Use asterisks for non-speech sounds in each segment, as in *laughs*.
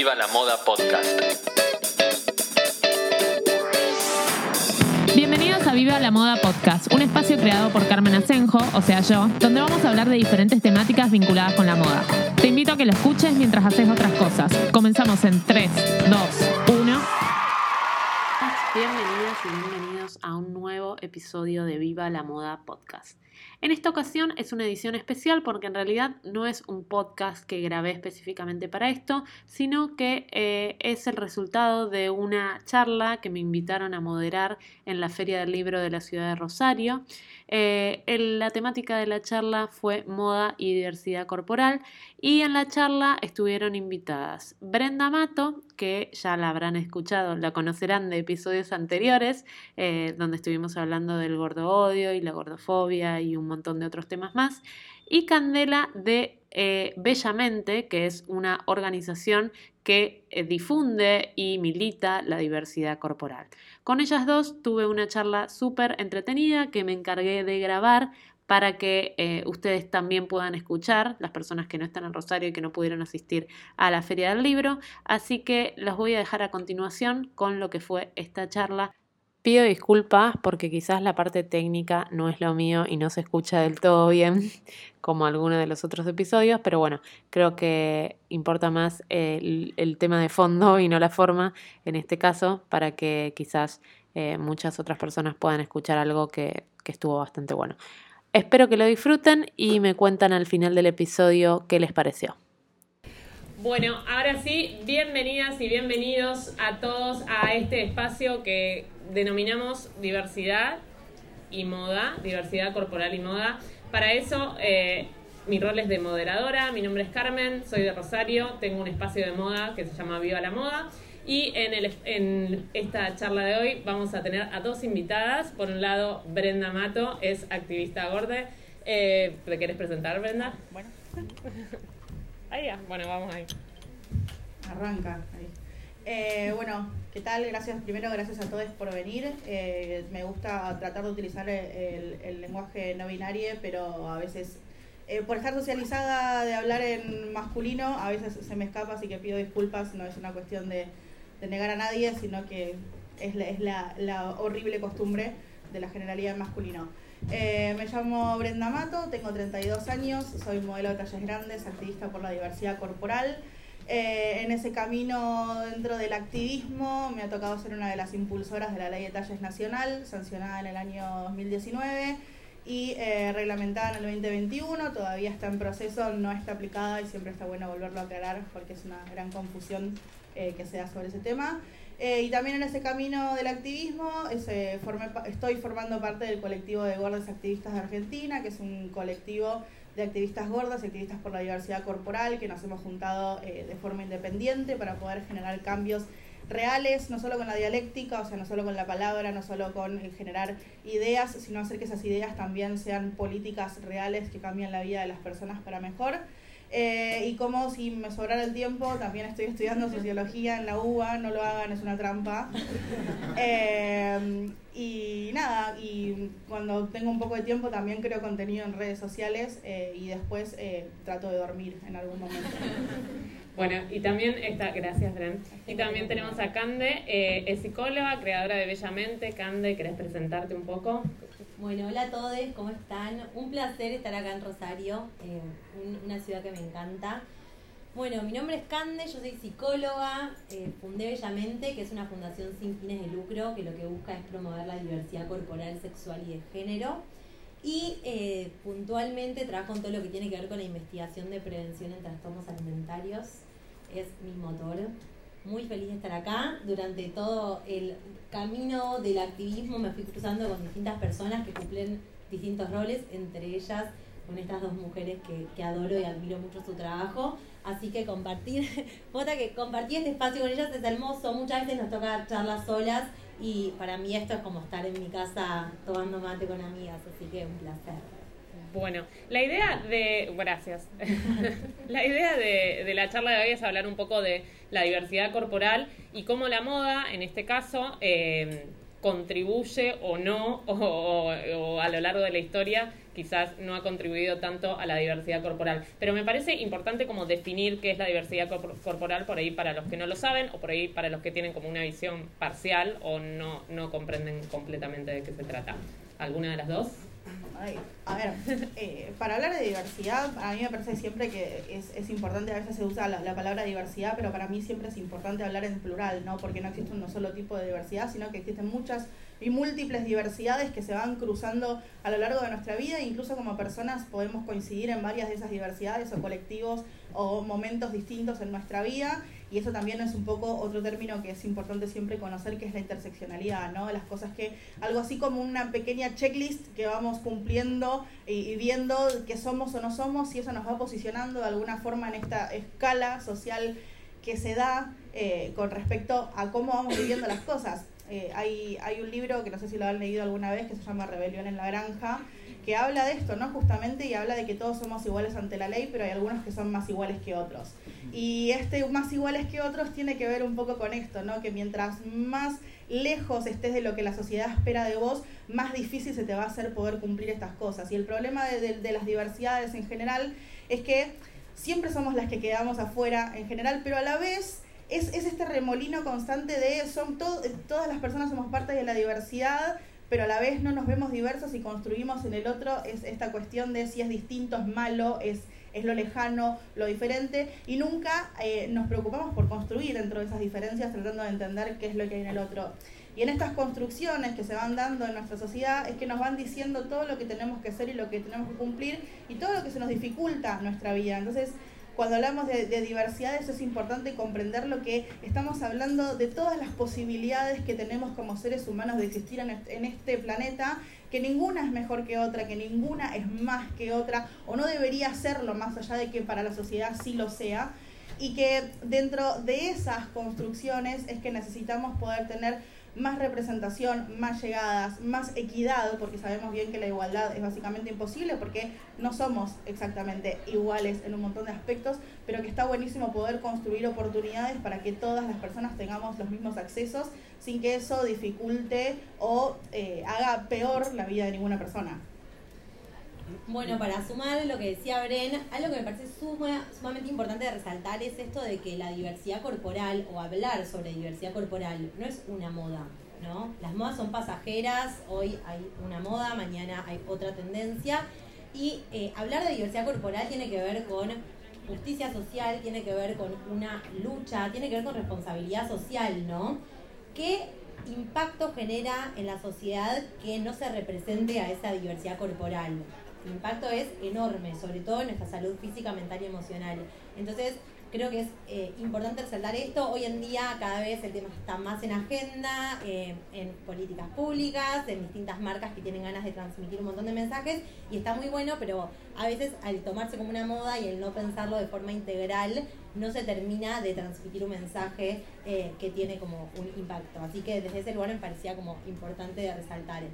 Viva la Moda Podcast. Bienvenidos a Viva la Moda Podcast, un espacio creado por Carmen Asenjo, o sea yo, donde vamos a hablar de diferentes temáticas vinculadas con la moda. Te invito a que lo escuches mientras haces otras cosas. Comenzamos en 3, 2, 1. Bienvenidas y bienvenidos a un nuevo episodio de Viva la Moda Podcast. En esta ocasión es una edición especial porque en realidad no es un podcast que grabé específicamente para esto, sino que eh, es el resultado de una charla que me invitaron a moderar en la Feria del Libro de la ciudad de Rosario. Eh, la temática de la charla fue moda y diversidad corporal y en la charla estuvieron invitadas Brenda Mato, que ya la habrán escuchado, la conocerán de episodios anteriores, eh, donde estuvimos hablando del gordo odio y la gordofobia y un montón de otros temas más, y Candela de eh, Bellamente, que es una organización que eh, difunde y milita la diversidad corporal. Con ellas dos tuve una charla súper entretenida que me encargué de grabar para que eh, ustedes también puedan escuchar, las personas que no están en Rosario y que no pudieron asistir a la Feria del Libro. Así que los voy a dejar a continuación con lo que fue esta charla Pido disculpas porque quizás la parte técnica no es lo mío y no se escucha del todo bien *laughs* como alguno de los otros episodios, pero bueno, creo que importa más el, tema de fondo y no la forma en este caso para que quizás eh, muchas otras personas puedan escuchar algo que, que estuvo bastante bueno. Espero que lo disfruten y me cuentan al final del episodio qué les pareció. Bueno, ahora sí, bienvenidas y bienvenidos a todos a este espacio que denominamos diversidad y moda, diversidad corporal y moda. Para eso, eh, mi rol es de moderadora, mi nombre es Carmen, soy de Rosario, tengo un espacio de moda que se llama Viva la Moda. Y en, el, en esta charla de hoy vamos a tener a dos invitadas. Por un lado, Brenda Mato, es activista gorde. Eh, ¿Te quieres presentar, Brenda? Bueno. Ahí ya, bueno, vamos ahí. Arranca ahí. Eh, bueno, ¿qué tal? Gracias, primero gracias a todos por venir. Eh, me gusta tratar de utilizar el, lenguaje no binario, pero a veces, eh, por estar socializada de hablar en masculino, a veces se me escapa, así que pido disculpas, no es una cuestión de, negar a nadie, sino que es, la, es la, horrible costumbre de la generalidad en masculino. me llamo Brenda Mato, tengo 32 años, soy modelo de talles grandes, activista por la diversidad corporal. Eh, en ese camino dentro del activismo me ha tocado ser una de las impulsoras de la Ley de Talles Nacional, sancionada en el año 2019 y eh, reglamentada en el 2021. Todavía está en proceso, no está aplicada y siempre está bueno volverlo a aclarar porque es una gran confusión eh, que se da sobre ese tema. y también en ese camino del activismo estoy formando parte del colectivo de gordas activistas de Argentina, que es un colectivo de activistas gordas, activistas por la diversidad corporal, que nos hemos juntado eh, de forma independiente para poder generar cambios reales, no solo con la dialéctica, o sea, no solo con la palabra, no solo con generar ideas, sino hacer que esas ideas también sean políticas reales que cambien la vida de las personas para mejor. Eh, y como si me sobrara el tiempo, también estoy estudiando *laughs* sociología en la UBA, no lo hagan, es una trampa. *laughs* Eh, y nada, y cuando tengo un poco de tiempo también creo contenido en redes sociales eh, y después trato de dormir en algún momento. *laughs* Bueno, y también está, gracias Bren. Y también tenemos a Cande, es psicóloga, creadora de Bellamente. Cande, ¿querés presentarte un poco? Bueno, hola a todos, ¿cómo están? Un placer estar acá en Rosario, eh, una ciudad que me encanta. Bueno, mi nombre es Cande, yo soy psicóloga, eh, fundé Bellamente, que es una fundación sin fines de lucro que lo que busca es promover la diversidad corporal, sexual y de género. Y eh, puntualmente trabajo en todo lo que tiene que ver con la investigación de prevención en trastornos alimentarios. Es mi motor muy feliz de estar acá. Durante todo el camino del activismo me fui cruzando con distintas personas que cumplen distintos roles, entre ellas con estas dos mujeres que, que adoro y admiro mucho su trabajo. Así que compartir, *laughs* Vota que compartir este espacio con ellas es hermoso. Muchas veces nos toca charlas solas y para mí esto es como estar en mi casa tomando mate con amigas, así que un placer. Bueno, la idea de. Gracias. *laughs* la idea de, la charla de hoy es hablar un poco de la diversidad corporal y cómo la moda, en este caso, eh, contribuye o no, o, a lo largo de la historia quizás no ha contribuido tanto a la diversidad corporal. Pero me parece importante como definir qué es la diversidad corporal por ahí para los que no lo saben o por ahí para los que tienen como una visión parcial o no, no comprenden completamente de qué se trata. ¿Alguna de las dos? A ver, *laughs* eh, para hablar de diversidad, a mí me parece siempre que es, es importante, a veces se usa la, palabra diversidad, pero para mí siempre es importante hablar en plural, ¿no? Porque no existe un solo tipo de diversidad, sino que existen muchas y múltiples diversidades que se van cruzando a lo largo de nuestra vida, incluso como personas podemos coincidir en varias de esas diversidades o colectivos o momentos distintos en nuestra vida y eso también es un poco otro término que es importante siempre conocer, que es la interseccionalidad, ¿no? Las cosas que, algo así como una pequeña checklist que vamos cumpliendo y, viendo qué somos o no somos, y eso nos va posicionando de alguna forma en esta escala social que se da eh, con respecto a cómo vamos viviendo las cosas. Eh, hay, un libro que no sé si lo han leído alguna vez que se llama Rebelión en la Granja, que habla de esto, ¿no? Justamente y habla de que todos somos iguales ante la ley, pero hay algunos que son más iguales que otros. Y este más iguales que otros tiene que ver un poco con esto, ¿no? Que mientras más lejos estés de lo que la sociedad espera de vos, más difícil se te va a hacer poder cumplir estas cosas. Y el problema de, las diversidades en general es que siempre somos las que quedamos afuera en general, pero a la vez es, este remolino constante de son todas las personas somos parte de la diversidad, pero a la vez no nos vemos diversos y construimos en el otro es esta cuestión de si es distinto, es malo, es, es lo lejano, lo diferente, y nunca eh, nos preocupamos por construir dentro de esas diferencias tratando de entender qué es lo que hay en el otro. Y en estas construcciones que se van dando en nuestra sociedad es que nos van diciendo todo lo que tenemos que ser y lo que tenemos que cumplir y todo lo que se nos dificulta nuestra vida. Entonces, cuando hablamos de, de diversidades es importante comprender lo que estamos hablando de todas las posibilidades que tenemos como seres humanos de existir en este, planeta que ninguna es mejor que otra, que ninguna es más que otra, o no debería serlo más allá de que para la sociedad sí lo sea, y que dentro de esas construcciones es que necesitamos poder tener más representación, más llegadas, más equidad, porque sabemos bien que la igualdad es básicamente imposible porque no somos exactamente iguales en un montón de aspectos, pero que está buenísimo poder construir oportunidades para que todas las personas tengamos los mismos accesos sin que eso dificulte o eh, haga peor la vida de ninguna persona. Bueno, para sumar lo que decía Bren, algo que me parece sumamente importante de resaltar es esto de que la diversidad corporal o hablar sobre diversidad corporal no es una moda, ¿no? Las modas son pasajeras, hoy hay una moda, mañana hay otra tendencia y eh, hablar de diversidad corporal tiene que ver con justicia social, tiene que ver con una lucha, tiene que ver con responsabilidad social, ¿no? ¿Qué impacto genera en la sociedad que no se represente a esa diversidad corporal? El impacto es enorme, sobre todo en nuestra salud física, mental y emocional. Entonces, creo que es eh, importante resaltar esto. Hoy en día cada vez el tema está más en agenda, eh, en políticas públicas, en distintas marcas que tienen ganas de transmitir un montón de mensajes y está muy bueno, pero a veces al tomarse como una moda y el no pensarlo de forma integral, no se termina de transmitir un mensaje eh, que tiene como un impacto. Así que desde ese lugar me parecía como importante resaltar.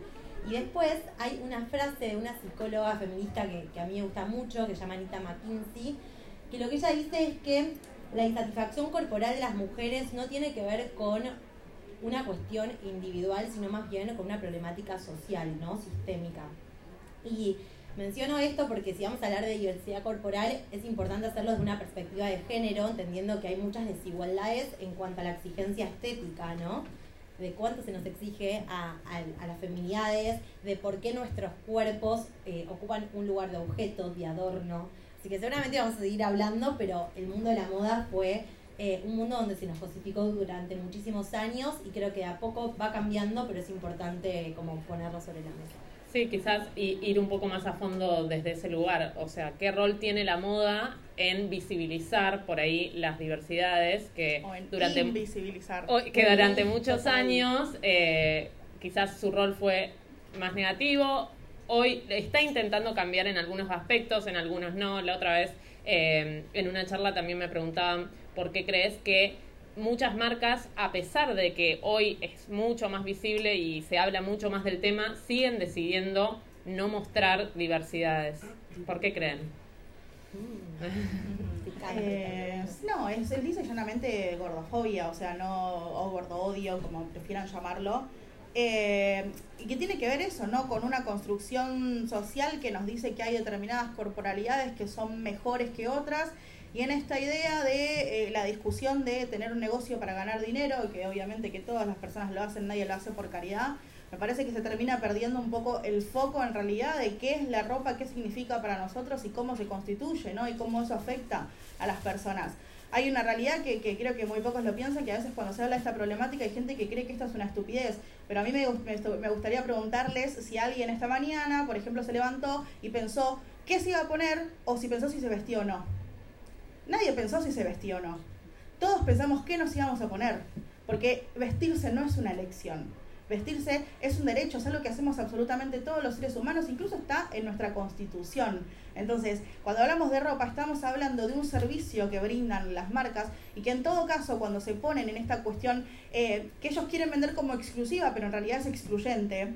Y después hay una frase de una psicóloga feminista que, a mí me gusta mucho, que se llama Anita McKinsey, que lo que ella dice es que la insatisfacción corporal de las mujeres no tiene que ver con una cuestión individual, sino más bien con una problemática social, ¿no? Sistémica. Y menciono esto porque si vamos a hablar de diversidad corporal, es importante hacerlo desde una perspectiva de género, entendiendo que hay muchas desigualdades en cuanto a la exigencia estética, ¿no? De cuánto se nos exige a, las feminidades, de por qué nuestros cuerpos eh, ocupan un lugar de objeto, de adorno. Así que seguramente vamos a seguir hablando, pero el mundo de la moda fue eh, un mundo donde se nos cosificó durante muchísimos años y creo que a poco va cambiando, pero es importante como ponerlo sobre la mesa. Sí, quizás ir un poco más a fondo desde ese lugar. O sea, ¿qué rol tiene la moda en visibilizar por ahí las diversidades que durante que durante muchos años eh, quizás su rol fue más negativo. Hoy está intentando cambiar en algunos aspectos, en algunos no. La otra vez eh, en una charla también me preguntaban por qué crees que muchas marcas, a pesar de que hoy es mucho más visible y se habla mucho más del tema, siguen decidiendo no mostrar diversidades. ¿Por qué creen? *laughs* Eh, no, es, dice llanamente gordofobia, o sea, no, o gordo odio, como prefieran llamarlo. Eh, y que tiene que ver eso, ¿no? Con una construcción social que nos dice que hay determinadas corporalidades que son mejores que otras. Y en esta idea de eh, la discusión de tener un negocio para ganar dinero, que obviamente que todas las personas lo hacen, nadie lo hace por caridad, me parece que se termina perdiendo un poco el foco en realidad de qué es la ropa, qué significa para nosotros y cómo se constituye, ¿no? Y cómo eso afecta a las personas hay una realidad que, creo que muy pocos lo piensan, que a veces cuando se habla de esta problemática hay gente que cree que esto es una estupidez, pero a mí me, me, gustaría preguntarles si alguien esta mañana, por ejemplo, se levantó y pensó qué se iba a poner o si pensó si se vestió o no. Nadie pensó si se vestió o no. Todos pensamos qué nos íbamos a poner, porque vestirse no es una elección. Vestirse es un derecho, es algo que hacemos absolutamente todos los seres humanos, incluso está en nuestra constitución. Entonces, cuando hablamos de ropa, estamos hablando de un servicio que brindan las marcas y que en todo caso, cuando se ponen en esta cuestión eh, que ellos quieren vender como exclusiva, pero en realidad es excluyente,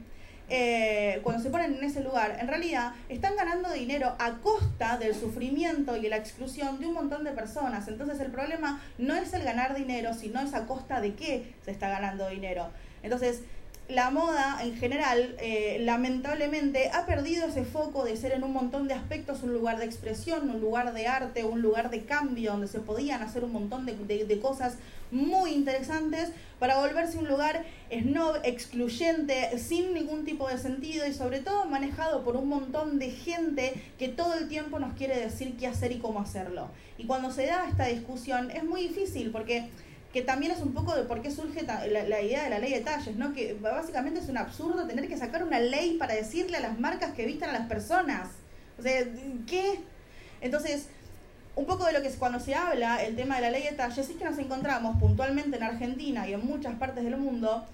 eh, cuando se ponen en ese lugar, en realidad están ganando dinero a costa del sufrimiento y la exclusión de un montón de personas. Entonces el problema no es el ganar dinero, sino es a costa de qué se está ganando dinero. Entonces, la moda en general, eh, lamentablemente, ha perdido ese foco de ser en un montón de aspectos un lugar de expresión, un lugar de arte, un lugar de cambio, donde se podían hacer un montón de, cosas muy interesantes, para volverse un lugar snob, excluyente, sin ningún tipo de sentido y sobre todo manejado por un montón de gente que todo el tiempo nos quiere decir qué hacer y cómo hacerlo. Y cuando se da esta discusión es muy difícil porque que también es un poco de por qué surge la, idea de la ley de talles, ¿no? Que básicamente es un absurdo tener que sacar una ley para decirle a las marcas que vistan a las personas. O sea, ¿qué? Entonces, un poco de lo que es cuando se habla el tema de la ley de talles es que nos encontramos puntualmente en Argentina y en muchas partes del mundo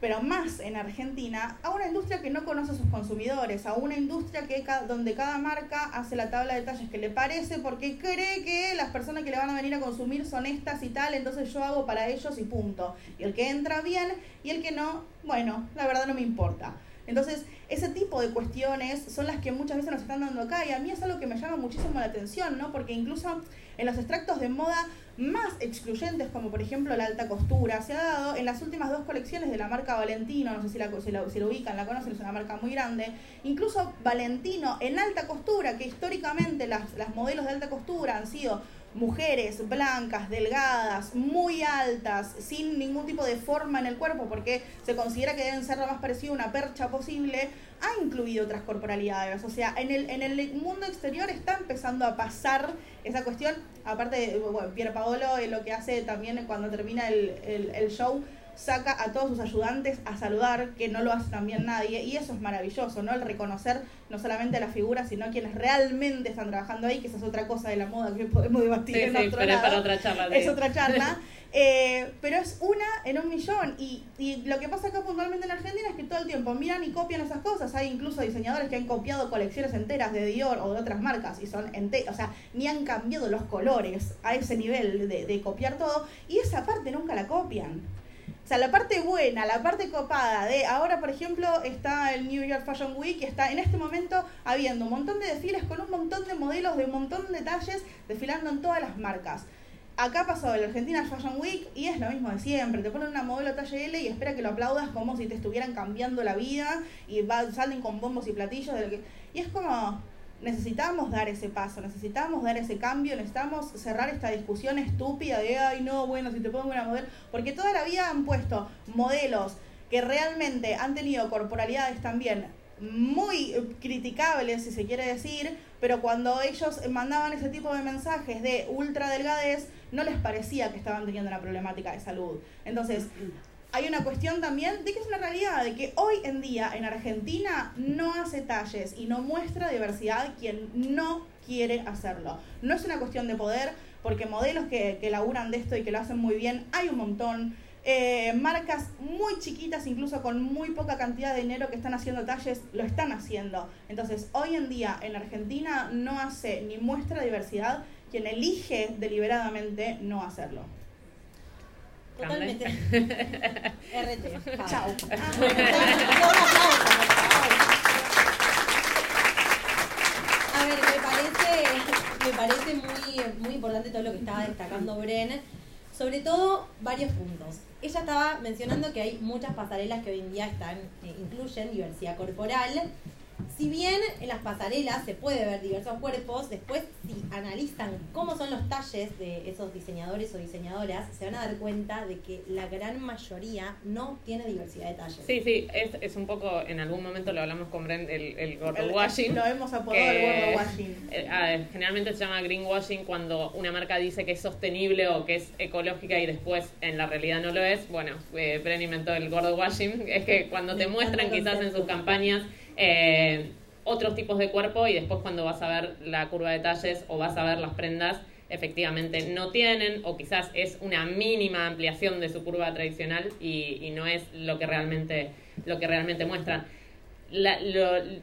pero más en Argentina, a una industria que no conoce a sus consumidores, a una industria que donde cada marca hace la tabla de talles que le parece porque cree que las personas que le van a venir a consumir son estas y tal, entonces yo hago para ellos y punto. Y el que entra bien y el que no, bueno, la verdad no me importa. Entonces, ese tipo de cuestiones son las que muchas veces nos están dando acá y a mí es algo que me llama muchísimo la atención, ¿no? Porque incluso en los extractos de moda más excluyentes, como por ejemplo la alta costura, se ha dado en las últimas dos colecciones de la marca Valentino, no sé si la, si ubican, la conocen, es una marca muy grande, incluso Valentino en alta costura, que históricamente las, las modelos de alta costura han sido mujeres blancas, delgadas, muy altas, sin ningún tipo de forma en el cuerpo, porque se considera que deben ser lo más parecido a una percha posible, ha incluido otras corporalidades. O sea, en el, en el mundo exterior está empezando a pasar esa cuestión. Aparte, bueno, Pier Paolo eh, lo que hace también cuando termina el, el, el show saca a todos sus ayudantes a saludar, que no lo hace también nadie, y eso es maravilloso, ¿no? El reconocer no solamente a la figura, sino quienes realmente están trabajando ahí, que esa es otra cosa de la moda que podemos debatir en otro pero Es para otra charla. Es otra charla. *laughs* Eh, pero es una en un millón. Y, y, lo que pasa acá puntualmente en Argentina es que todo el tiempo miran y copian esas cosas. Hay incluso diseñadores que han copiado colecciones enteras de Dior o de otras marcas y son enteras. O sea, ni han cambiado los colores a ese nivel de, de copiar todo. Y esa parte nunca la copian. O sea, la parte buena, la parte copada de ahora, por ejemplo, está el New York Fashion Week y está en este momento habiendo un montón de desfiles con un montón de modelos de un montón de detalles desfilando en todas las marcas. Acá pasó el Argentina Fashion Week y es lo mismo de siempre. Te ponen una modelo talle L y espera que lo aplaudas como si te estuvieran cambiando la vida y va, salen con bombos y platillos. De lo que... Y es como, necesitamos dar ese paso, necesitamos dar ese cambio, necesitamos cerrar esta discusión estúpida de, ay, no, bueno, si te pongo una modelo, porque toda la vida han puesto modelos que realmente han tenido corporalidades también muy criticables, si se quiere decir, pero cuando ellos mandaban ese tipo de mensajes de ultra delgadez, no les parecía que estaban teniendo una problemática de salud. Entonces, hay una cuestión también de que es una realidad, de que hoy en día en Argentina no hace talles y no muestra diversidad quien no quiere hacerlo. No es una cuestión de poder, porque modelos que, que laburan de esto y que lo hacen muy bien, hay un montón. Eh, marcas muy chiquitas, incluso con muy poca cantidad de dinero que están haciendo talles, lo están haciendo. Entonces, hoy en día en Argentina no hace ni muestra diversidad quien elige deliberadamente no hacerlo. Totalmente. RT. Chao. A ver, me parece, me parece muy, muy importante todo lo que estaba destacando Bren Sobre todo, varios puntos. Ella estaba mencionando que hay muchas pasarelas que hoy en día están, eh, incluyen diversidad corporal, si bien en las pasarelas se puede ver diversos cuerpos, después si analizan cómo son los talles de esos diseñadores o diseñadoras, se van a dar cuenta de que la gran mayoría no tiene diversidad de talles. Sí, sí, es, es un poco, en algún momento lo hablamos con Brent, el, el gordo washing. Lo hemos apodado el gordo washing. Eh, generalmente se llama greenwashing cuando una marca dice que es sostenible o que es ecológica y después en la realidad no lo es. Bueno, eh, Brent inventó el gordo washing, es que cuando te muestran quizás en sus campañas eh, otros tipos de cuerpo y después cuando vas a ver la curva de talles o vas a ver las prendas, efectivamente no tienen o quizás es una mínima ampliación de su curva tradicional y, no es lo que realmente, lo que realmente muestran.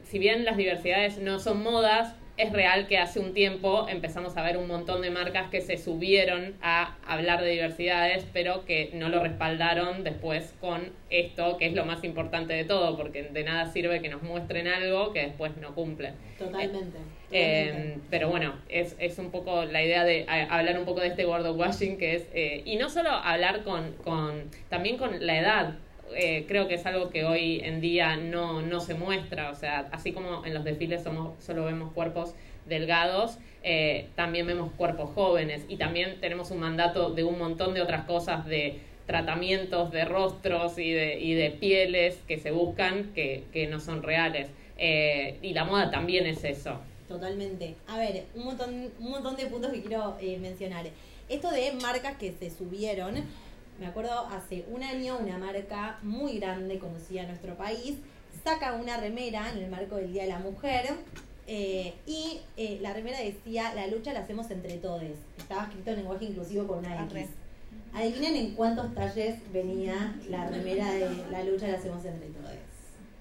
si bien las diversidades no son modas, es real que hace un tiempo empezamos a ver un montón de marcas que se subieron a hablar de diversidades, pero que no lo respaldaron después con esto, que es lo más importante de todo, porque de nada sirve que nos muestren algo que después no cumplen. Totalmente. Eh, pero bueno, es, es un poco la idea de hablar un poco de este gordo washing que es, eh, y no solo hablar con, con, también con la edad, eh, creo que es algo que hoy en día no, no se muestra. O sea, así como en los desfiles somos, solo vemos cuerpos delgados, eh, también vemos cuerpos jóvenes y también tenemos un mandato de un montón de otras cosas, de tratamientos de rostros y de, y de pieles que se buscan que, no son reales. Eh, y la moda también es eso. Totalmente. A ver, un montón, un montón de puntos que quiero mencionar. Esto de marcas que se subieron me acuerdo hace un año una marca muy grande conocida en nuestro país saca una remera en el marco del Día de la Mujer eh, y eh, la remera decía la lucha la hacemos entre todos. Estaba escrito en lenguaje inclusivo con una X. Adivinen en cuántos talles venía la remera de la lucha la hacemos entre todos.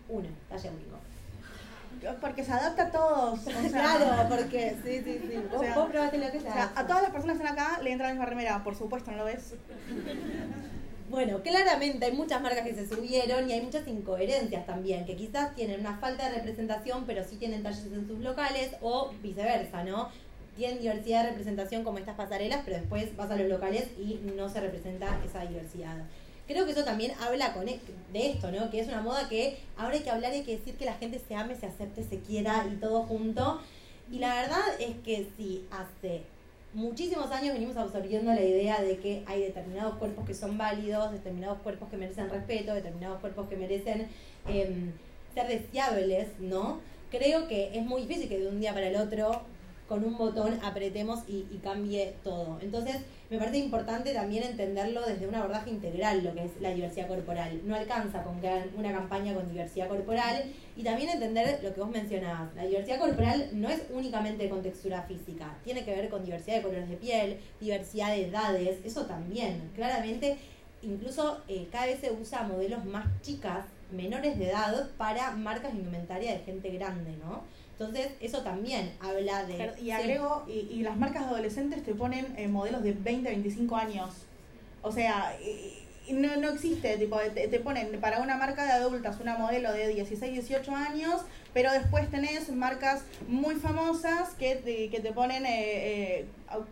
Uno, talle único. Porque se adapta a todos. claro, *laughs* porque sí, sí, sí. Vos, probaste lo que sea. O sea, a todas las personas que están acá le entra la misma remera, por supuesto, ¿no lo ves? *laughs* Bueno, claramente hay muchas marcas que se subieron y hay muchas incoherencias también, que quizás tienen una falta de representación, pero sí tienen talles en sus locales, o viceversa, ¿no? Tienen diversidad de representación como estas pasarelas, pero después vas a los locales y no se representa esa diversidad creo que eso también habla con e, de esto, ¿no? Que es una moda que ahora hay que hablar y hay que decir que la gente se ame, se acepte, se quiera y todo junto. Y la verdad es que si hace muchísimos años venimos absorbiendo la idea de que hay determinados cuerpos que son válidos, determinados cuerpos que merecen respeto, determinados cuerpos que merecen em, ser deseables, ¿no? Creo que es muy difícil que de un día para el otro con un botón apretemos y, cambie todo. Entonces, me parece importante también entenderlo desde un abordaje integral, lo que es la diversidad corporal. No alcanza con que hagan una campaña con diversidad corporal y también entender lo que vos mencionabas. La diversidad corporal no es únicamente con textura física, tiene que ver con diversidad de colores de piel, diversidad de edades, eso también. Claramente, incluso eh, cada vez se usa modelos más chicas, menores de edad, para marcas de indumentaria de gente grande, ¿no? Entonces, eso también habla de... Y agrego, y, las marcas adolescentes te ponen eh, modelos de 20, 25 años. O sea, no, no existe, tipo, te, ponen para una marca de adultas una modelo de 16, 18 años, pero después tenés marcas muy famosas que te, que te ponen eh, eh,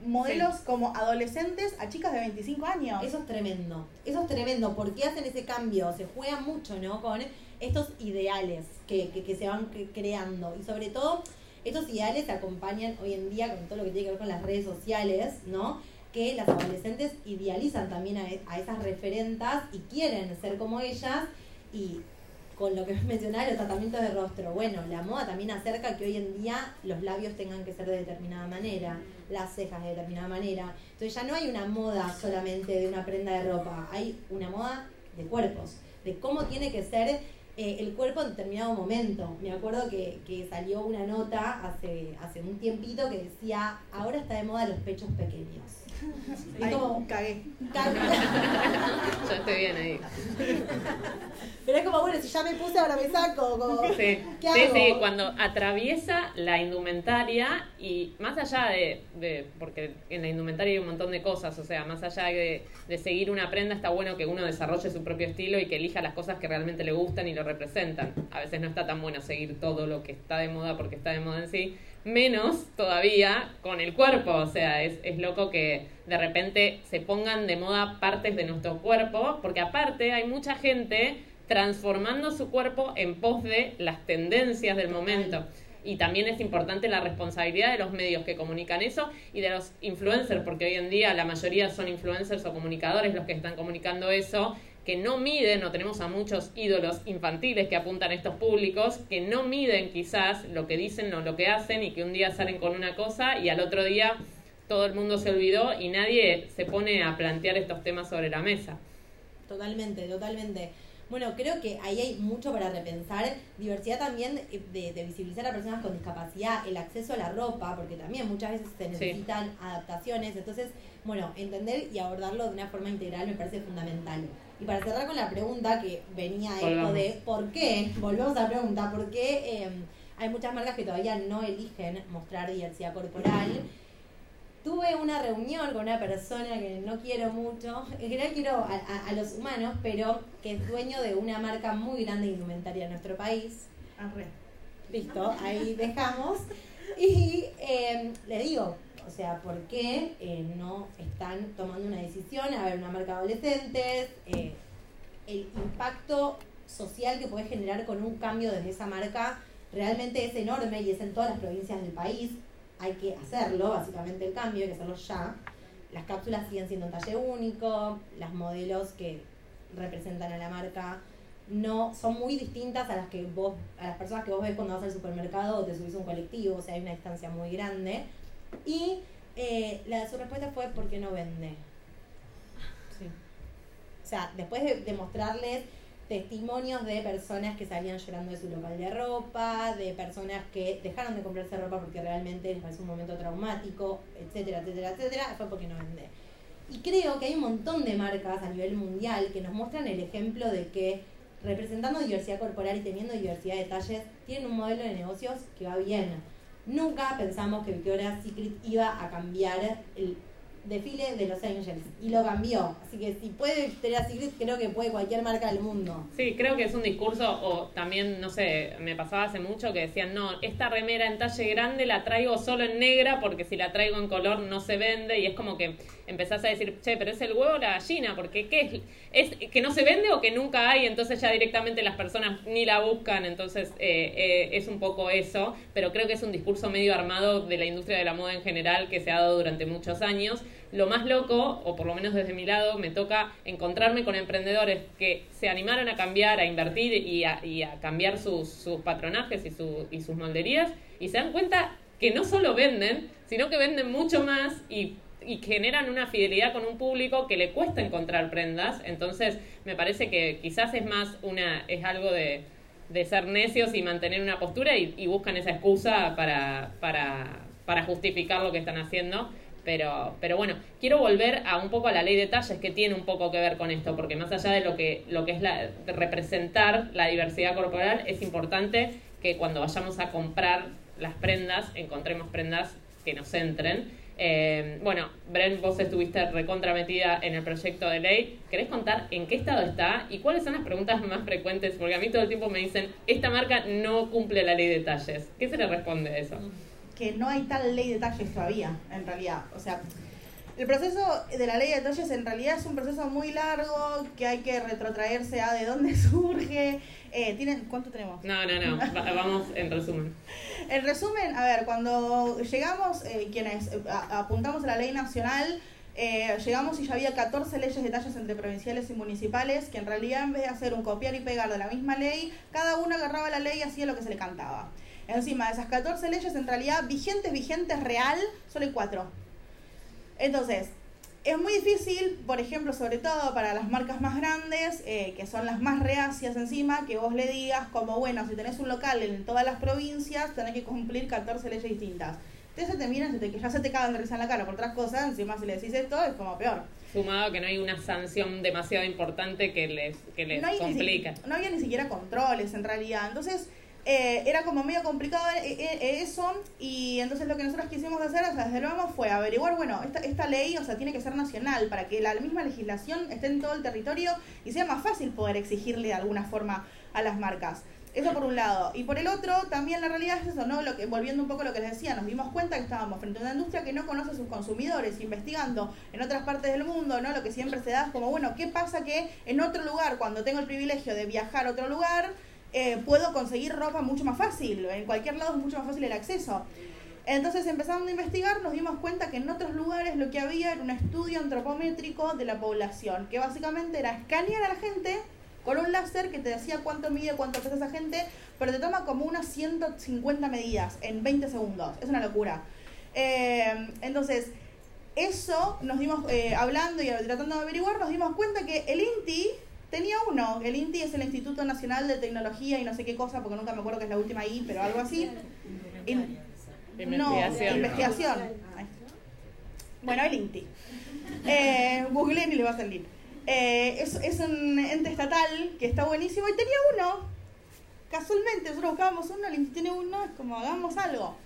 modelos como adolescentes a chicas de 25 años. Eso es tremendo, eso es tremendo. ¿Por qué hacen ese cambio? Se juega mucho, ¿no? Con estos ideales que, que, se van creando y sobre todo estos ideales se acompañan hoy en día con todo lo que tiene que ver con las redes sociales, ¿no? Que las adolescentes idealizan también a, a esas referentas y quieren ser como ellas y con lo que *laughs* mencionaba, los tratamientos de rostro. Bueno, la moda también acerca que hoy en día los labios tengan que ser de determinada manera, las cejas de determinada manera. Entonces ya no hay una moda solamente de una prenda de ropa, hay una moda de cuerpos, de cómo tiene que ser eh, el cuerpo en determinado momento. Me acuerdo que, que, salió una nota hace, hace un tiempito que decía, ahora está de moda los pechos pequeños. Es como, cagué. cagué. Yo estoy bien ahí. Pero es como, bueno, si ya me puse, ahora me saco. Como, sí. ¿qué hago? sí, sí, cuando atraviesa la indumentaria y más allá de, de, porque en la indumentaria hay un montón de cosas, o sea, más allá de, de seguir una prenda, está bueno que uno desarrolle su propio estilo y que elija las cosas que realmente le gustan y lo representan. A veces no está tan bueno seguir todo lo que está de moda porque está de moda en sí, menos todavía con el cuerpo. O sea, es, es loco que de repente se pongan de moda partes de nuestro cuerpo, porque aparte hay mucha gente transformando su cuerpo en pos de las tendencias del momento. Y también es importante la responsabilidad de los medios que comunican eso y de los influencers, porque hoy en día la mayoría son influencers o comunicadores los que están comunicando eso, que no miden, o tenemos a muchos ídolos infantiles que apuntan a estos públicos, que no miden quizás lo que dicen o lo que hacen y que un día salen con una cosa y al otro día todo el mundo se olvidó y nadie se pone a plantear estos temas sobre la mesa. Totalmente, totalmente. Bueno, creo que ahí hay mucho para repensar. Diversidad también de, de, visibilizar a personas con discapacidad, el acceso a la ropa, porque también muchas veces se necesitan adaptaciones. Entonces, bueno, entender y abordarlo de una forma integral me parece fundamental. Y para cerrar con la pregunta que venía esto de por qué, volvemos a la pregunta, ¿por qué eh, hay muchas marcas que todavía no eligen mostrar diversidad corporal? tuve una reunión con una persona que no quiero mucho, en general quiero a, los humanos, pero que es dueño de una marca muy grande de indumentaria en nuestro país. Listo, ahí *laughs* dejamos. Y eh, le digo, o sea, ¿por qué eh, no están tomando una decisión? A ver, una marca de adolescentes, eh, el impacto social que puede generar con un cambio desde esa marca realmente es enorme y es en todas las provincias del país hay que hacerlo, básicamente el cambio, hay que hacerlo ya. Las cápsulas siguen siendo un talle único, las modelos que representan a la marca no son muy distintas a las que vos, a las personas que vos ves cuando vas al supermercado o te subís a un colectivo, o sea, hay una distancia muy grande. Y eh, la, su respuesta fue ¿por qué no vende? Sí. O sea, después de, mostrarles testimonios de personas que salían llorando de su local de ropa, de personas que dejaron de comprarse ropa porque realmente les parece un momento traumático, etcétera, etcétera, etcétera, fue porque no vende. Y creo que hay un montón de marcas a nivel mundial que nos muestran el ejemplo de que representando diversidad corporal y teniendo diversidad de talles, tienen un modelo de negocios que va bien. Nunca pensamos que Victoria's Secret iba a cambiar el desfile de Los Angels y lo cambió. Así que si puede Victoria's Secret, creo que puede cualquier marca del mundo. Sí, creo que es un discurso, o también, no sé, me pasaba hace mucho que decían, no, esta remera en talle grande la traigo solo en negra porque si la traigo en color no se vende y es como que empezás a decir, che, pero es el huevo o la gallina, porque ¿qué es? ¿Es que no se vende o que nunca hay? Entonces ya directamente las personas ni la buscan, entonces eh, eh, es un poco eso, pero creo que es un discurso medio armado de la industria de la moda en general que se ha dado durante muchos años lo más loco, o por lo menos desde mi lado, me toca encontrarme con emprendedores que se animaron a cambiar, a invertir y a, cambiar sus, sus patronajes y, su, y sus molderías y se dan cuenta que no solo venden, sino que venden mucho más y y generan una fidelidad con un público que le cuesta encontrar prendas. Entonces, me parece que quizás es más una, es algo de, de ser necios y mantener una postura y, y buscan esa excusa para, para, para, justificar lo que están haciendo. Pero, pero bueno, quiero volver a un poco a la ley de talles que tiene un poco que ver con esto, porque más allá de lo que, lo que es la, representar la diversidad corporal, es importante que cuando vayamos a comprar las prendas, encontremos prendas que nos entren. Eh, bueno, Bren, vos estuviste recontrametida en el proyecto de ley. ¿Querés contar en qué estado está y cuáles son las preguntas más frecuentes? Porque a mí todo el tiempo me dicen, esta marca no cumple la ley de talles. ¿Qué se le responde a eso? que no hay tal ley de talles todavía, en realidad. O sea, el proceso de la ley de talles en realidad es un proceso muy largo, que hay que retrotraerse a de dónde *laughs* surge. Eh, ¿tienen, ¿Cuánto tenemos? No, no, no, vamos en resumen. En resumen, a ver, cuando llegamos, eh, quienes eh, apuntamos a la ley nacional, eh, llegamos y ya había 14 leyes de talles entre provinciales y municipales, que en realidad en vez de hacer un copiar y pegar de la misma ley, cada uno agarraba la ley y hacía lo que se le cantaba. Encima de esas 14 leyes, en realidad, vigentes, vigentes, real, solo hay cuatro. Entonces, es muy difícil, por ejemplo, sobre todo para las marcas más grandes, eh, que son las más reacias encima, que vos le digas como, bueno, si tenés un local en todas las provincias, tenés que cumplir 14 leyes distintas. Entonces te miran, que ya se te cagan de risa en la cara por otras cosas, encima si le decís esto es como peor. Sumado que no hay una sanción demasiado importante que les, que les complica. no había ni siquiera controles en realidad. Entonces eh, era como medio complicado eh, eh, eso y entonces lo que nosotros quisimos hacer, o sea, desde luego fue averiguar, bueno, esta, esta ley, o sea, tiene que ser nacional para que la misma legislación esté en todo el territorio y sea más fácil poder exigirle de alguna forma a las marcas. Eso por un lado. Y por el otro, también la realidad es eso, ¿no? Lo que, volviendo un poco a lo que les decía, nos dimos cuenta que estábamos frente a una industria que no conoce a sus consumidores, investigando en otras partes del mundo, ¿no? Lo que siempre se da es como, bueno, ¿qué pasa que en otro lugar, cuando tengo el privilegio de viajar a otro lugar, eh, puedo conseguir ropa mucho más fácil. En cualquier lado es mucho más fácil el acceso. Entonces, empezando a investigar, nos dimos cuenta que en otros lugares lo que había era un estudio antropométrico de la población, que básicamente era escanear a la gente con un láser que te decía cuánto mide, cuánto pesa esa gente, pero te toma como unas 150 medidas en 20 segundos. Es una locura. Eh, entonces, eso nos dimos, eh, hablando y tratando de averiguar, nos dimos cuenta que el INTI Tenía uno, el INTI es el Instituto Nacional de Tecnología y no sé qué cosa, porque nunca me acuerdo que es la última I, pero algo así. No, investigación. Bueno, el INTI. Eh, Google y le va a salir. Eh, es, es un ente estatal que está buenísimo y tenía uno. Casualmente, nosotros buscábamos uno, el INTI tiene uno, es como hagamos algo.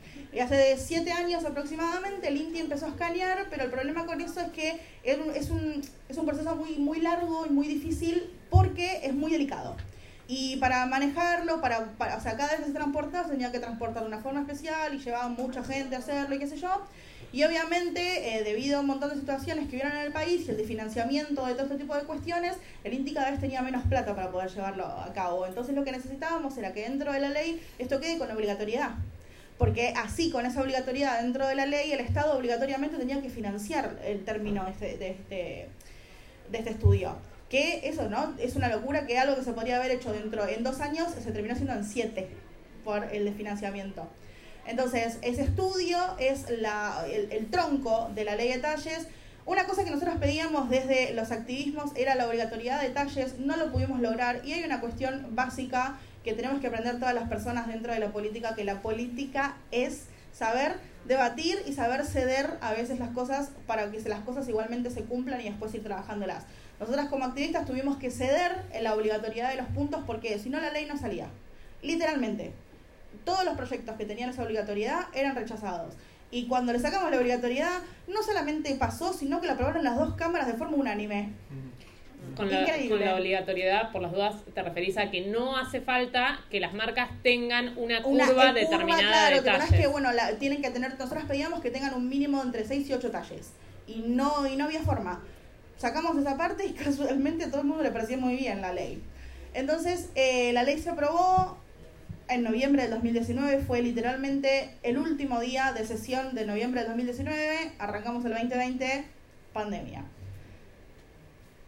Hace siete años aproximadamente el INTI empezó a escanear, pero el problema con eso es que es un, es un proceso muy, largo y muy difícil porque es muy delicado. Y para manejarlo, para, para, o sea, cada vez que se transportaba, se tenía que transportar de una forma especial y llevaba mucha gente a hacerlo y qué sé yo. Y obviamente, eh, debido a un montón de situaciones que hubieron en el país y el de financiamiento de todo este tipo de cuestiones, el INTI cada vez tenía menos plata para poder llevarlo a cabo. Entonces lo que necesitábamos era que dentro de la ley esto quede con obligatoriedad porque así, con esa obligatoriedad dentro de la ley, el Estado obligatoriamente tenía que financiar el término de este, de este, de este estudio. Que eso, ¿no? Es una locura que algo que se podría haber hecho dentro en dos años se terminó siendo en siete por el de financiamiento. Entonces, ese estudio es la, el, el tronco de la ley de talles. Una cosa que nosotros pedíamos desde los activismos era la obligatoriedad de talles, no lo pudimos lograr y hay una cuestión básica que tenemos que aprender todas las personas dentro de la política, que la política es saber debatir y saber ceder a veces las cosas para que las cosas igualmente se cumplan y después ir trabajándolas. Nosotras como activistas tuvimos que ceder en la obligatoriedad de los puntos porque si no la ley no salía. Literalmente. Todos los proyectos que tenían esa obligatoriedad eran rechazados. Y cuando le sacamos la obligatoriedad, no solamente pasó, sino que la aprobaron las dos cámaras de forma unánime. Con la, con la, obligatoriedad, por las dudas, te referís a que no hace falta que las marcas tengan una curva determinada claro, de talles. que, bueno, tienen que tener, nosotros pedíamos que tengan un mínimo entre 6 y 8 talles. Y no, y no había forma. Sacamos esa parte y *laughs* casualmente a todo el mundo le parecía muy bien la ley. Entonces, eh, la ley se aprobó en noviembre del 2019, fue literalmente el último día de sesión de noviembre del 2019, arrancamos el 2020, pandemia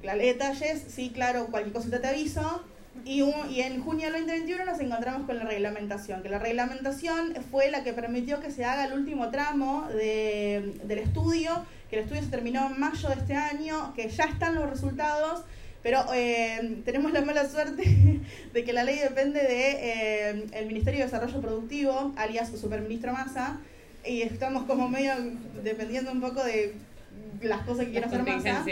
la ley de detalles, sí, claro, cualquier cosita te aviso. Y, y en junio del 2021 nos encontramos con la reglamentación, que la reglamentación fue la que permitió que se haga el último tramo de, del estudio, que el estudio se terminó en mayo de este año, que ya están los resultados, pero eh, tenemos la mala suerte *laughs* de que la ley depende del de, eh, el Ministerio de Desarrollo Productivo, alias Superministro Massa, y estamos como medio dependiendo un poco de las cosas que quiere hacer Massa.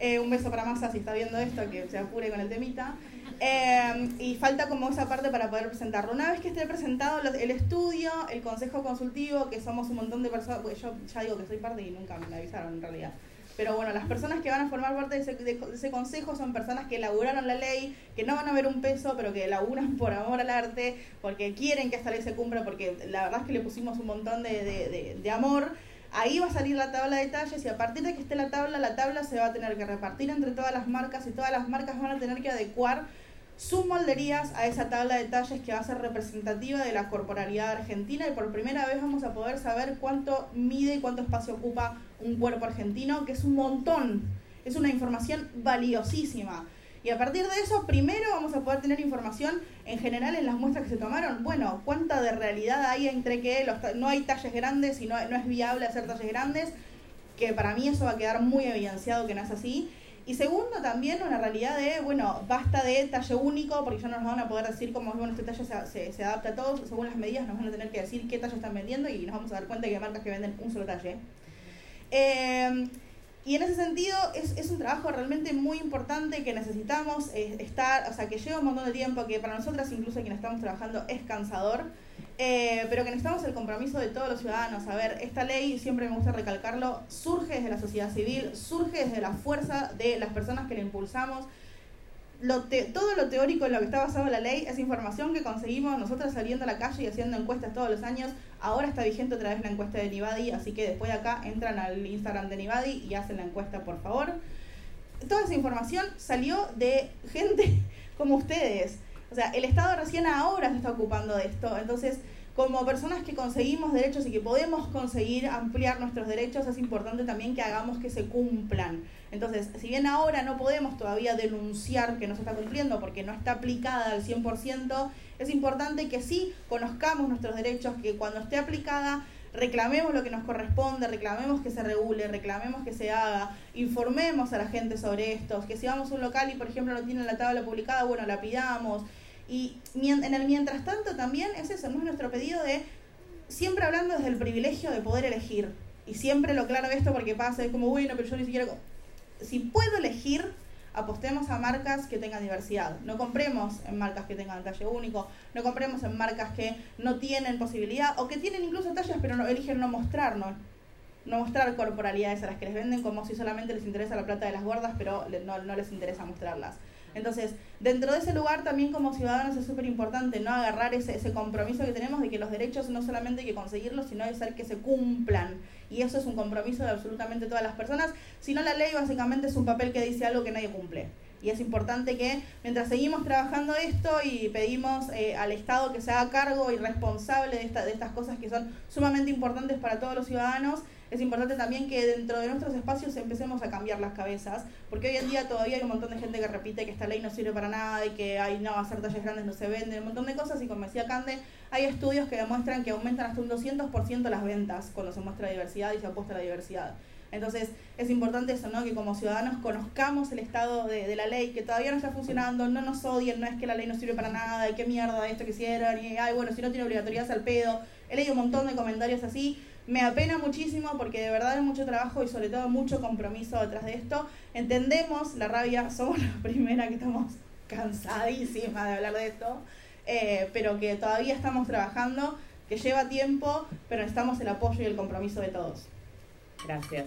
Eh, un beso para Massa si está viendo esto, que se apure con el temita. Eh, y falta como esa parte para poder presentarlo. Una vez que esté presentado el estudio, el consejo consultivo, que somos un montón de personas, pues yo ya digo que soy parte y nunca me avisaron en realidad. Pero bueno, las personas que van a formar parte de ese, consejo son personas que elaboraron la ley, que no van a ver un peso, pero que elaboran *laughs* por amor al arte, porque quieren que esta ley se cumpla, porque la verdad es que le pusimos un montón de, de, de amor Ahí va a salir la tabla de detalles y a partir de que esté la tabla, la tabla se va a tener que repartir entre todas las marcas y todas las marcas van a tener que adecuar sus molderías a esa tabla de detalles que va a ser representativa de la corporalidad argentina y por primera vez vamos a poder saber cuánto mide y cuánto espacio ocupa un cuerpo argentino, que es un montón, es una información valiosísima. Y a partir de eso, primero vamos a poder tener información en general en las muestras que se tomaron. Bueno, cuánta de realidad hay entre que no hay talles grandes y no, no es viable hacer talles grandes, que para mí eso va a quedar muy evidenciado que no es así. Y segundo, también una realidad de, bueno, basta de talle único, porque ya no nos van a poder decir cómo, bueno, este talle se, se, adapta a todos, según las medidas nos van a tener que decir qué talle están vendiendo y nos vamos a dar cuenta que hay marcas que venden un solo talle. Eh, y en ese sentido es, es, un trabajo realmente muy importante que necesitamos estar, o sea, que lleva un montón de tiempo, que para nosotras incluso quienes estamos trabajando es cansador, eh, pero que necesitamos el compromiso de todos los ciudadanos. A ver, esta ley, siempre me gusta recalcarlo, surge desde la sociedad civil, surge desde la fuerza de las personas que la impulsamos. Lo todo lo teórico en lo que está basado la ley es información que conseguimos nosotros saliendo a la calle y haciendo encuestas todos los años. Ahora está vigente otra vez la encuesta de Nivadi, así que después de acá entran al Instagram de Nivadi y hacen la encuesta, por favor. Toda esa información salió de gente *laughs* como ustedes. O sea, el Estado recién ahora se está ocupando de esto. Entonces, como personas que conseguimos derechos y que podemos conseguir ampliar nuestros derechos, es importante también que hagamos que se cumplan. Entonces, si bien ahora no podemos todavía denunciar que no se está cumpliendo porque no está aplicada al 100%, es importante que sí conozcamos nuestros derechos, que cuando esté aplicada reclamemos lo que nos corresponde, reclamemos que se regule, reclamemos que se haga, informemos a la gente sobre esto, que si vamos a un local y por ejemplo no tienen la tabla publicada, bueno, la pidamos. Y en el mientras tanto también es eso, es nuestro pedido de siempre hablando desde el privilegio de poder elegir. Y siempre lo claro esto porque pasa, es como, bueno, pero yo ni siquiera si puedo elegir, apostemos a marcas que tengan diversidad. No compremos en marcas que tengan talle único, no compremos en marcas que no tienen posibilidad o que tienen incluso tallas pero no, eligen no mostrar, no, mostrar corporalidades a las que les venden como si solamente les interesa la plata de las gordas pero no, no les interesa mostrarlas. Entonces, dentro de ese lugar también como ciudadanos es súper importante no agarrar ese, ese compromiso que tenemos de que los derechos no solamente hay que conseguirlos, sino hay que que se cumplan. Y eso es un compromiso de absolutamente todas las personas. Si no, la ley básicamente es un papel que dice algo que nadie cumple. Y es importante que mientras seguimos trabajando esto y pedimos eh, al Estado que se haga cargo y responsable de, esta, de estas cosas que son sumamente importantes para todos los ciudadanos, es importante también que dentro de nuestros espacios empecemos a cambiar las cabezas, porque hoy en día todavía hay un montón de gente que repite que esta ley no sirve para nada y que hay no hacer talles grandes no se venden, un montón de cosas y como decía Cande, hay estudios que demuestran que aumentan hasta un 200% las ventas cuando se muestra diversidad y se apuesta a la diversidad. Entonces es importante eso, ¿no? Que como ciudadanos conozcamos el estado de, la ley, que todavía no está funcionando, no nos odien, no es que la ley no sirve para nada, y qué mierda esto que hicieron, y ay, bueno, si no tiene obligatoriedad al pedo. He leído un montón de comentarios así, me apena muchísimo porque de verdad hay mucho trabajo y sobre todo mucho compromiso detrás de esto. Entendemos la rabia, *laughs* somos la primera que estamos cansadísimas de hablar de esto, eh, pero que todavía estamos trabajando, que lleva tiempo, pero necesitamos el apoyo y el compromiso de todos. Gracias.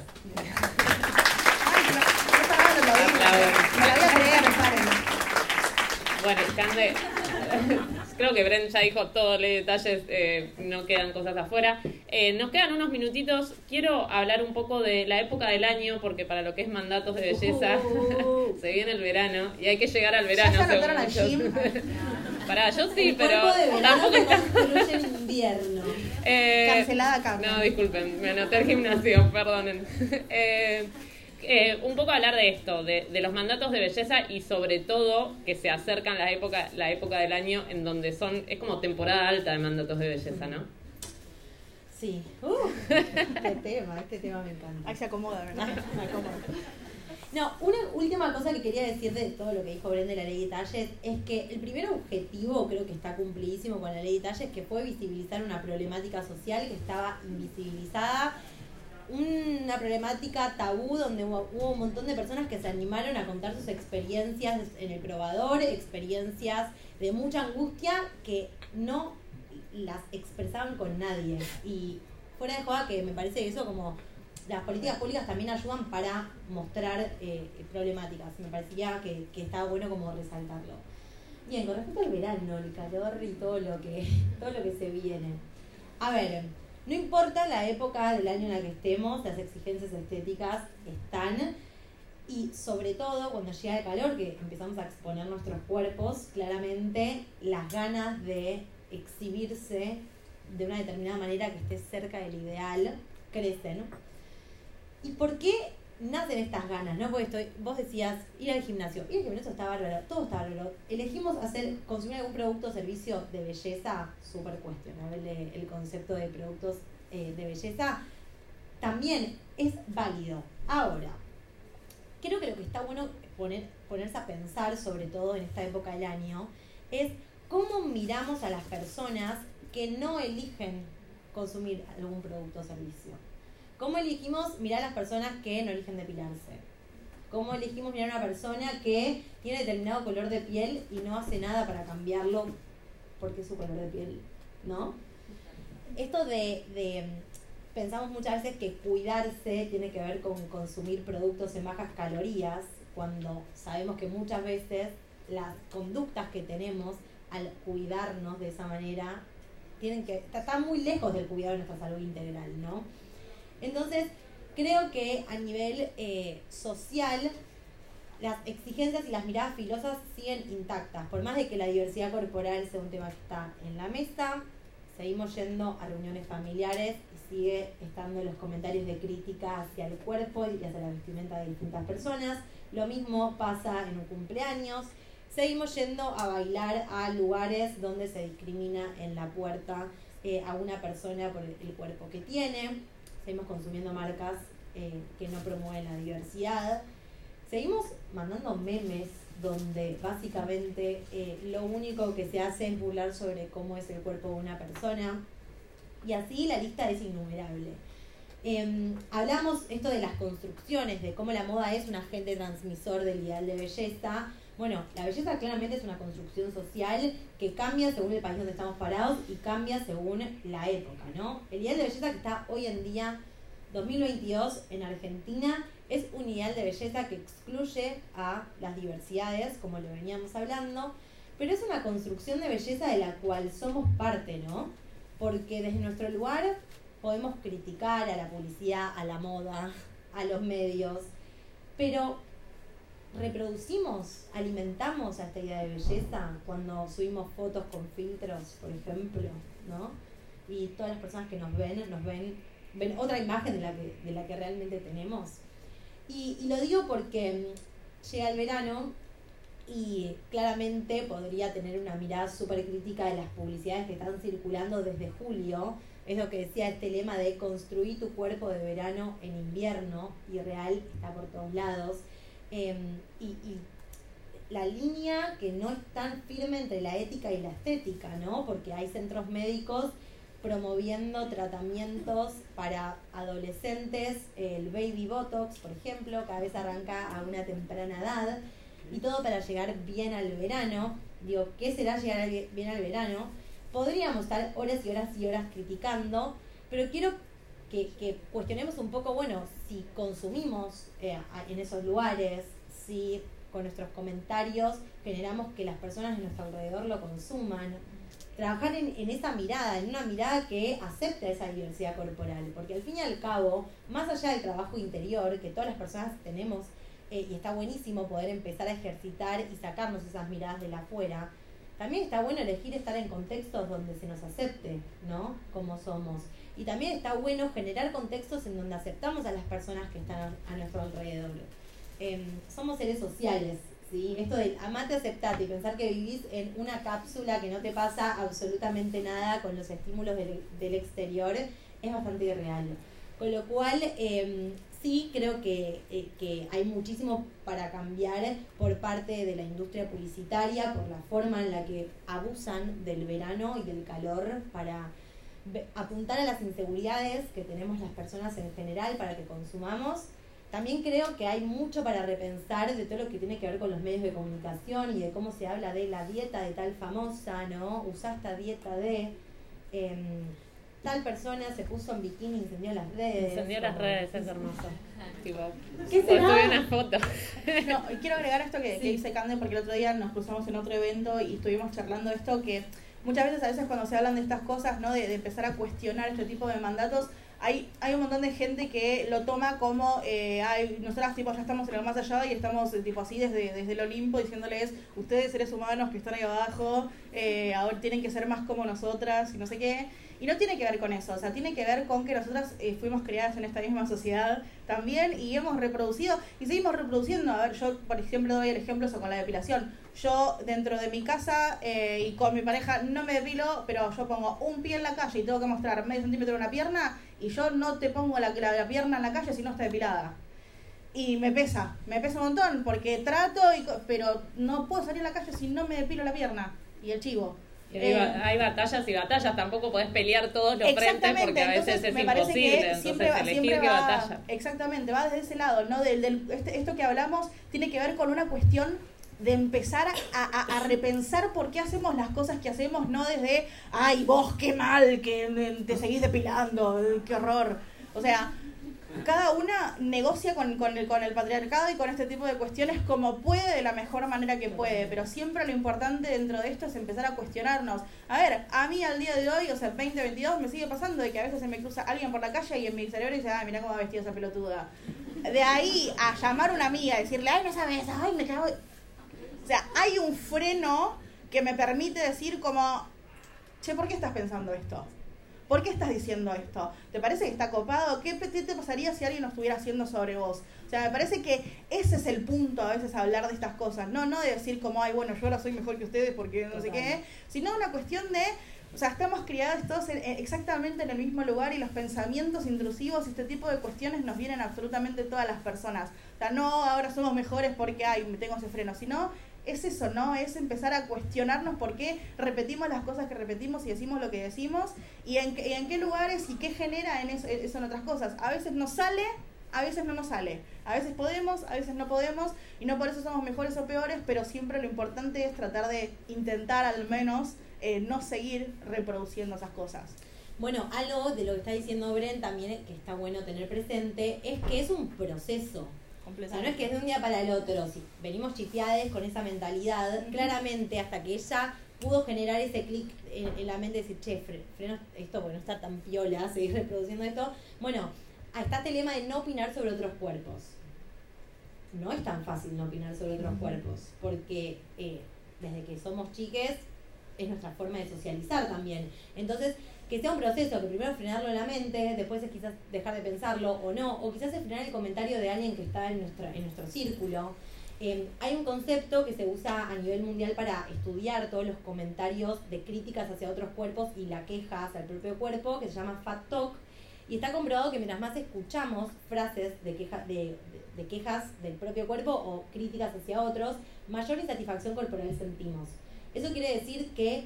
Bueno, Cande, creo que Bren ya dijo todo, le detalles, eh, no quedan cosas afuera. Eh, nos quedan unos minutitos. Quiero hablar un poco de la época del año, porque para lo que es mandatos de belleza, uh. *laughs* se viene el verano y hay que llegar al verano. ¿Ya se *laughs* Pará, yo sí, pero tampoco está. en invierno. Eh, Cancelada acá. No, disculpen, me anoté al gimnasio, *laughs* perdonen. Eh, eh, un poco hablar de esto, de, los mandatos de belleza y sobre todo que se acercan la época, la época del año en donde son, es como temporada alta de mandatos de belleza, ¿no? Sí. *laughs* Uh, este tema, este tema me encanta. Ahí se acomoda, ¿verdad? *laughs* Me acomoda. No, una última cosa que quería decir de todo lo que dijo Brenda de la ley de talles es que el primer objetivo creo que está cumplidísimo con la ley de talles, que fue visibilizar una problemática social que estaba invisibilizada una problemática tabú donde hubo, un montón de personas que se animaron a contar sus experiencias en el probador, experiencias de mucha angustia que no las expresaban con nadie. Y fuera de joda que me parece que eso como las políticas públicas también ayudan para mostrar eh, problemáticas. Me parecía que, que estaba bueno como resaltarlo. Bien, con respecto al verano, el calor y todo lo que, todo lo que se viene. A ver, no importa la época del año en la que estemos, las exigencias estéticas están. Y sobre todo cuando llega el calor, que empezamos a exponer nuestros cuerpos, claramente las ganas de exhibirse de una determinada manera que esté cerca del ideal crecen. ¿Y por qué nacen estas ganas? ¿no? Porque estoy, vos decías ir al gimnasio. Ir al gimnasio está bárbaro, todo está bárbaro. Elegimos hacer, consumir algún producto o servicio de belleza, súper cuestionable el concepto de productos eh, de belleza, también es válido. Ahora, creo que lo que está bueno poner, ponerse a pensar, sobre todo en esta época del año, es cómo miramos a las personas que no eligen consumir algún producto o servicio ¿Cómo elegimos mirar a las personas que no eligen depilarse? ¿Cómo elegimos mirar a una persona que tiene determinado color de piel y no hace nada para cambiarlo porque es su color de piel? ¿No? Esto de, de pensamos muchas veces que cuidarse tiene que ver con consumir productos en bajas calorías, cuando sabemos que muchas veces las conductas que tenemos al cuidarnos de esa manera tienen que estar muy lejos del cuidado de nuestra salud integral, ¿no? Entonces, creo que a nivel eh, social las exigencias y las miradas filosas siguen intactas, por más de que la diversidad corporal sea un tema que está en la mesa, seguimos yendo a reuniones familiares y sigue estando los comentarios de crítica hacia el cuerpo y hacia la vestimenta de distintas personas. Lo mismo pasa en un cumpleaños. Seguimos yendo a bailar a lugares donde se discrimina en la puerta eh, a una persona por el, cuerpo que tiene. Seguimos consumiendo marcas eh, que no promueven la diversidad. Seguimos mandando memes donde básicamente eh, lo único que se hace es burlar sobre cómo es el cuerpo de una persona. Y así la lista es innumerable. Em, hablamos esto de las construcciones, de cómo la moda es un agente transmisor del ideal de belleza. Bueno, la belleza claramente es una construcción social que cambia según el país donde estamos parados y cambia según la época, ¿no? El ideal de belleza que está hoy en día, 2022, en Argentina, es un ideal de belleza que excluye a las diversidades, como lo veníamos hablando, pero es una construcción de belleza de la cual somos parte, ¿no? Porque desde nuestro lugar podemos criticar a la publicidad, a la moda, a los medios, pero reproducimos, alimentamos a esta idea de belleza cuando subimos fotos con filtros, por ejemplo, ¿no? Y todas las personas que nos ven, nos ven, ven otra imagen de la que, de la que realmente tenemos. Y, lo digo porque mm, llega el verano y claramente podría tener una mirada súper crítica de las publicidades que están circulando desde julio. Es lo que decía este lema de construir tu cuerpo de verano en invierno y real está por todos lados. Em, y, la línea que no es tan firme entre la ética y la estética, ¿no? Porque hay centros médicos promoviendo tratamientos para adolescentes, el baby botox, por ejemplo, cada vez arranca a una temprana edad, y todo para llegar bien al verano. Digo, ¿qué será llegar bien al verano? Podríamos estar horas y horas y horas criticando, pero quiero que, cuestionemos un poco, bueno, si consumimos eh, en esos lugares, si con nuestros comentarios generamos que las personas de nuestro alrededor lo consuman, trabajar en, esa mirada, en una mirada que acepte esa diversidad corporal, porque al fin y al cabo, más allá del trabajo interior que todas las personas tenemos, eh, y está buenísimo poder empezar a ejercitar y sacarnos esas miradas de la afuera, también está bueno elegir estar en contextos donde se nos acepte, ¿no? Como somos. Y también está bueno generar contextos en donde aceptamos a las personas que están a, nuestro alrededor. Em, somos seres sociales, esto de amate, aceptate y pensar que vivís en una cápsula que no te pasa absolutamente nada con los estímulos del, exterior es bastante irreal. Con lo cual, em, sí creo que, eh, que, hay muchísimo para cambiar por parte de la industria publicitaria, por la forma en la que abusan del verano y del calor para apuntar a las inseguridades que tenemos las personas en general para que consumamos también creo que hay mucho para repensar de todo lo que tiene que ver con los medios de comunicación y de cómo se habla de la dieta de tal famosa, ¿no? Usa esta dieta de... Em, tal persona se puso en bikini y incendió las redes. Incendió las redes, es hermoso. ¿Qué será? una foto. *laughs* no, quiero agregar esto que, que dice Cande porque el otro día nos cruzamos en otro evento y estuvimos charlando esto que muchas veces a veces cuando se hablan de estas cosas, ¿no? De, de empezar a cuestionar este tipo de mandatos, hay, hay un montón de gente que lo toma como, eh, hay, nosotras tipo ya estamos en el más allá y estamos eh, tipo así desde, desde el Olimpo diciéndoles, ustedes seres humanos que están ahí abajo, eh, ahora tienen que ser más como nosotras y no sé qué. Y no tiene que ver con eso, o sea, tiene que ver con que nosotras eh, fuimos criadas en esta misma sociedad también y hemos reproducido y seguimos reproduciendo. A ver, yo por ejemplo doy el ejemplo eso con la depilación. Yo dentro de mi casa eh, y con mi pareja no me depilo, pero yo pongo un pie en la calle y tengo que mostrar medio centímetro de una pierna y yo no te pongo la, la, pierna en la calle si no está depilada y me pesa, me pesa un montón porque trato, y, pero no puedo salir a la calle si no me depilo la pierna y el chivo. Eh, hay batallas y batallas, tampoco podés pelear todos los frentes porque a veces es imposible. Entonces, elegir qué batalla. Exactamente, va desde ese lado, ¿no? Del, del, este, esto que hablamos tiene que ver con una cuestión de empezar a, repensar por qué hacemos las cosas que hacemos, no desde, ay, vos qué mal, que te seguís depilando, qué horror. O sea, cada una negocia con, con, el, con el patriarcado y con este tipo de cuestiones como puede, de la mejor manera que puede, pero siempre lo importante dentro de esto es empezar a cuestionarnos. A ver, a mí al día de hoy, o sea, 2022, me sigue pasando de que a veces se me cruza alguien por la calle y en mi cerebro dice, ay, mira cómo ha vestido esa pelotuda. De ahí a llamar a una amiga decirle, ay, no sabes, ay, me cago... O sea, hay un freno que me permite decir como, che, ¿por qué estás pensando esto? ¿Por qué estás diciendo esto? ¿Te parece que está copado? ¿Qué te pasaría si alguien lo estuviera haciendo sobre vos? O sea, me parece que ese es el punto a veces hablar de estas cosas. No, no de decir como, ay, bueno, yo ahora soy mejor que ustedes porque no sé qué, sino una cuestión de o sea, estamos criados todos exactamente en el mismo lugar y los pensamientos intrusivos y este tipo de cuestiones nos vienen absolutamente todas las personas. O sea, no ahora somos mejores porque, ay, tengo ese freno, sino es eso, ¿no? Es empezar a cuestionarnos por qué repetimos las cosas que repetimos y decimos lo que decimos y en, qué lugares y qué genera en eso, en otras cosas. A veces nos sale, a veces no nos sale. A veces podemos, a veces no podemos y no por eso somos mejores o peores, pero siempre lo importante es tratar de intentar al menos eh, no seguir reproduciendo esas cosas. Bueno, algo de lo que está diciendo Bren también que está bueno tener presente es que es un proceso. O sea, no es que es de un día para el otro. Si venimos chifiades con esa mentalidad, claramente hasta que ella pudo generar ese clic en, la mente de decir, che, freno esto porque no está tan piola *laughs* seguir reproduciendo esto. Bueno, está este lema de no opinar sobre otros cuerpos. No es tan fácil no opinar sobre otros cuerpos, porque eh, desde que somos chiques es nuestra forma de socializar también. Entonces, que sea un proceso, que primero frenarlo en la mente, después es quizás dejar de pensarlo o no, o quizás es frenar el comentario de alguien que está en nuestro, en nuestro círculo. Em, hay un concepto que se usa a nivel mundial para estudiar todos los comentarios de críticas hacia otros cuerpos y la queja hacia el propio cuerpo, que se llama Fat Talk, y está comprobado que mientras más escuchamos frases de, queja, de, de quejas del propio cuerpo o críticas hacia otros, mayor insatisfacción corporal sentimos. Eso quiere decir que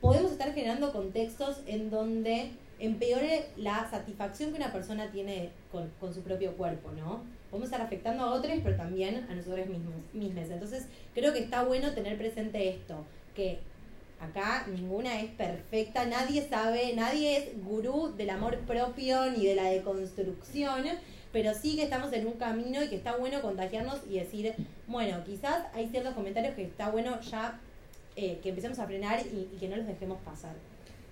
podemos estar generando contextos en donde empeore la satisfacción que una persona tiene con, su propio cuerpo, ¿no? Podemos estar afectando a otros, pero también a nosotros mismos, mismos. Entonces, creo que está bueno tener presente esto, que acá ninguna es perfecta, nadie sabe, nadie es gurú del amor propio ni de la deconstrucción, pero sí que estamos en un camino y que está bueno contagiarnos y decir, bueno, quizás hay ciertos comentarios que está bueno ya eh, que empecemos a frenar y, que no los dejemos pasar.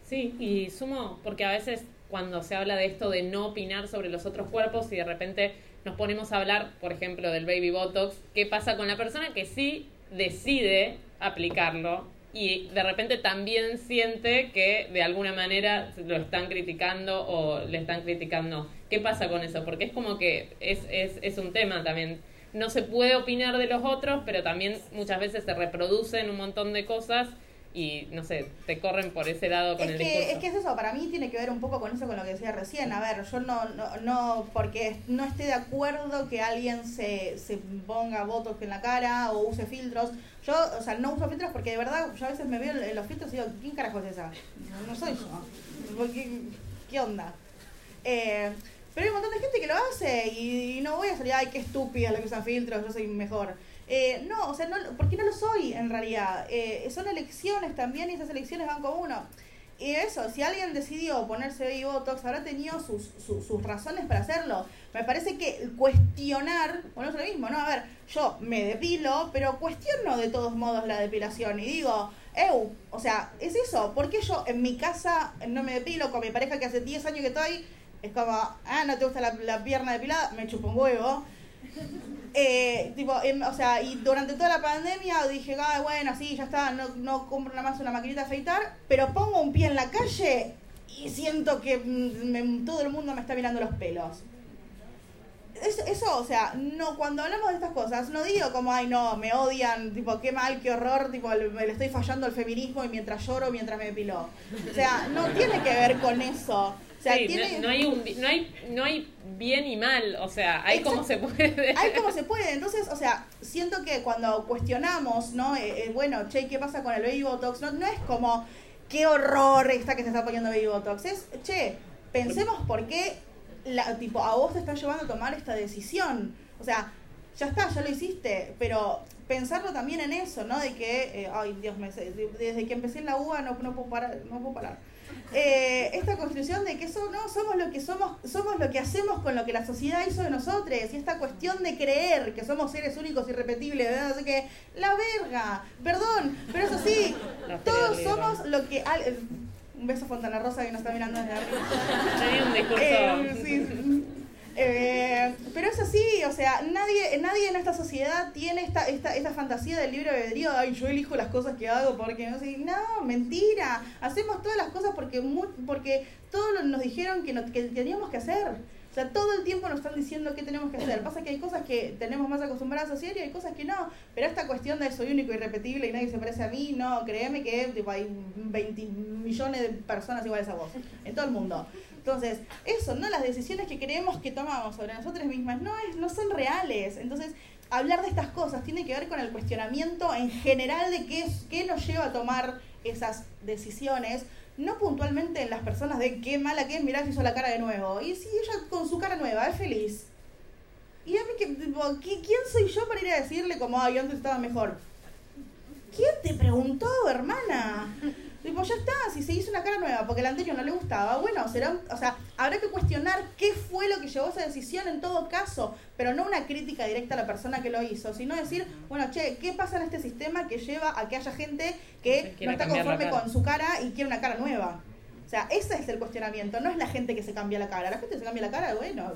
Sí, y sumo, porque a veces cuando se habla de esto de no opinar sobre los otros cuerpos y de repente nos ponemos a hablar, por ejemplo, del baby botox, ¿qué pasa con la persona que sí decide aplicarlo y de repente también siente que de alguna manera lo están criticando o le están criticando? ¿Qué pasa con eso? Porque es como que es, es, es un tema también no se puede opinar de los otros, pero también muchas veces se reproducen un montón de cosas y no sé, te corren por ese lado con es el que, discurso. Es que es eso, para mí tiene que ver un poco con eso, con lo que decía recién. A ver, yo no, no, no porque no esté de acuerdo que alguien se, se ponga votos en la cara o use filtros. Yo, o sea, no uso filtros porque de verdad yo a veces me veo en los filtros y digo, ¿quién carajo es esa? No, soy yo. ¿Qué, qué onda? Eh, pero hay un montón de gente que lo hace y, no voy a salir, ay, qué estúpida la que usa filtros, yo soy mejor. Eh, no, o sea, no, porque no lo soy en realidad. Eh, son elecciones también y esas elecciones van con uno. Y eso, si alguien decidió ponerse baby botox, habrá tenido sus, sus, razones para hacerlo. Me parece que cuestionar, bueno, es lo mismo, ¿no? A ver, yo me depilo, pero cuestiono de todos modos la depilación y digo, eu, o sea, es eso, ¿por qué yo en mi casa no me depilo con mi pareja que hace 10 años que estoy es como, ah, no te gusta la, la pierna depilada, me chupo un huevo. *laughs* Eh, tipo, em, o sea, y durante toda la pandemia dije, ah, bueno, sí, ya está, no, no compro nada más una maquinita de afeitar, pero pongo un pie en la calle y siento que mm, todo el mundo me está mirando los pelos. Eso, o sea, no cuando hablamos de estas cosas, no digo como, ay, no, me odian, tipo, qué mal, qué horror, tipo, le, le estoy fallando al feminismo y mientras lloro, mientras me depilo. O sea, no tiene que ver con eso no, hay un, no, hay, no hay bien y mal, o sea, hay como se puede. Hay como se puede, entonces, o sea, siento que cuando cuestionamos, ¿no? Eh, eh, bueno, che, ¿qué pasa con el baby botox? No, no es como qué horror esta que se está poniendo baby botox. Es, che, pensemos por qué la, tipo, a vos te está llevando a tomar esta decisión. O sea, ya está, ya lo hiciste, pero pensarlo también en eso, ¿no? De que, eh, ay Dios me desde que empecé en la UBA no, no puedo parar, no puedo parar. Eh, esta construcción de que eso, no, somos lo que somos, somos lo que hacemos con lo que la sociedad hizo de nosotros, y esta cuestión de creer que somos seres únicos, irrepetibles, ¿verdad? Así que, la verga, perdón, pero eso sí, todos somos lo que... un beso a Fontana Rosa que nos está mirando desde arriba. *laughs* Eh, sí. Eh, pero es así, o sea, nadie, nadie en esta sociedad tiene esta, esta, esta fantasía del libre albedrío, ay, yo elijo las cosas que hago porque no sé, no, mentira, hacemos todas las cosas porque, porque todos nos dijeron que, que teníamos que hacer. O sea, todo el tiempo nos están diciendo qué tenemos que hacer. Pasa que hay cosas que tenemos más acostumbradas a hacer y hay cosas que no. Pero esta cuestión de soy único y repetible y nadie se parece a mí, no, créeme que hay 20 millones de personas iguales a vos en todo el mundo. Entonces, eso, ¿no? Las decisiones que creemos que tomamos sobre nosotras mismas no, es, no son reales. Entonces, hablar de estas cosas tiene que ver con el cuestionamiento en general de qué, qué nos lleva a tomar esas decisiones, no puntualmente en las personas de qué mala que es, mirá si hizo la cara de nuevo. Y si ella con su cara nueva es feliz. Y a mí, que, ¿quién soy yo para ir a decirle como, ay, antes estaba mejor? ¿Quién te preguntó, hermana? Tipo, ya está, si se hizo una cara nueva porque el anterior no le gustaba, bueno, será, o sea, habrá que cuestionar qué fue lo que llevó a esa decisión en todo caso, pero no una crítica directa a la persona que lo hizo, sino decir, bueno, che, ¿qué pasa en este sistema que lleva a que haya gente que no está conforme con su cara y quiere una cara nueva? O sea, ese es el cuestionamiento, no es la gente que se cambia la cara. La gente se cambia la cara, bueno,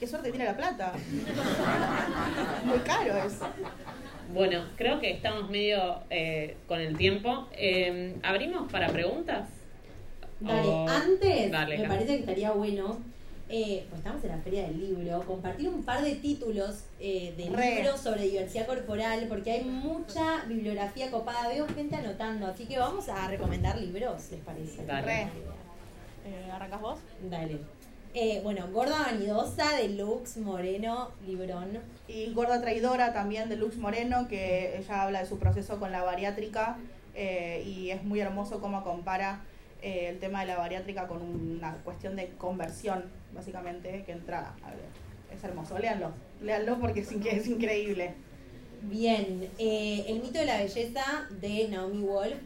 qué suerte tiene la plata. *laughs* Muy caro eso. Bueno, creo que estamos medio eh, con el tiempo. Eh, ¿Abrimos para preguntas? Dale, antes me parece que estaría bueno, eh, pues estamos en la feria del libro, compartir un par de títulos de libros sobre diversidad corporal, porque hay mucha bibliografía copada. Veo gente anotando, así que vamos a recomendar libros, ¿les parece? Dale. ¿Arrancas vos? Dale. Eh, bueno, Gorda Vanidosa de Lux Moreno Librón. Y Gorda Traidora también de Lux Moreno, que ella habla de su proceso con la bariátrica eh, y es muy hermoso cómo compara eh, el tema de la bariátrica con una cuestión de conversión, básicamente, que entra. es hermoso, léanlo, léanlo porque es, es increíble. Bien, El mito de la belleza de Naomi Wolf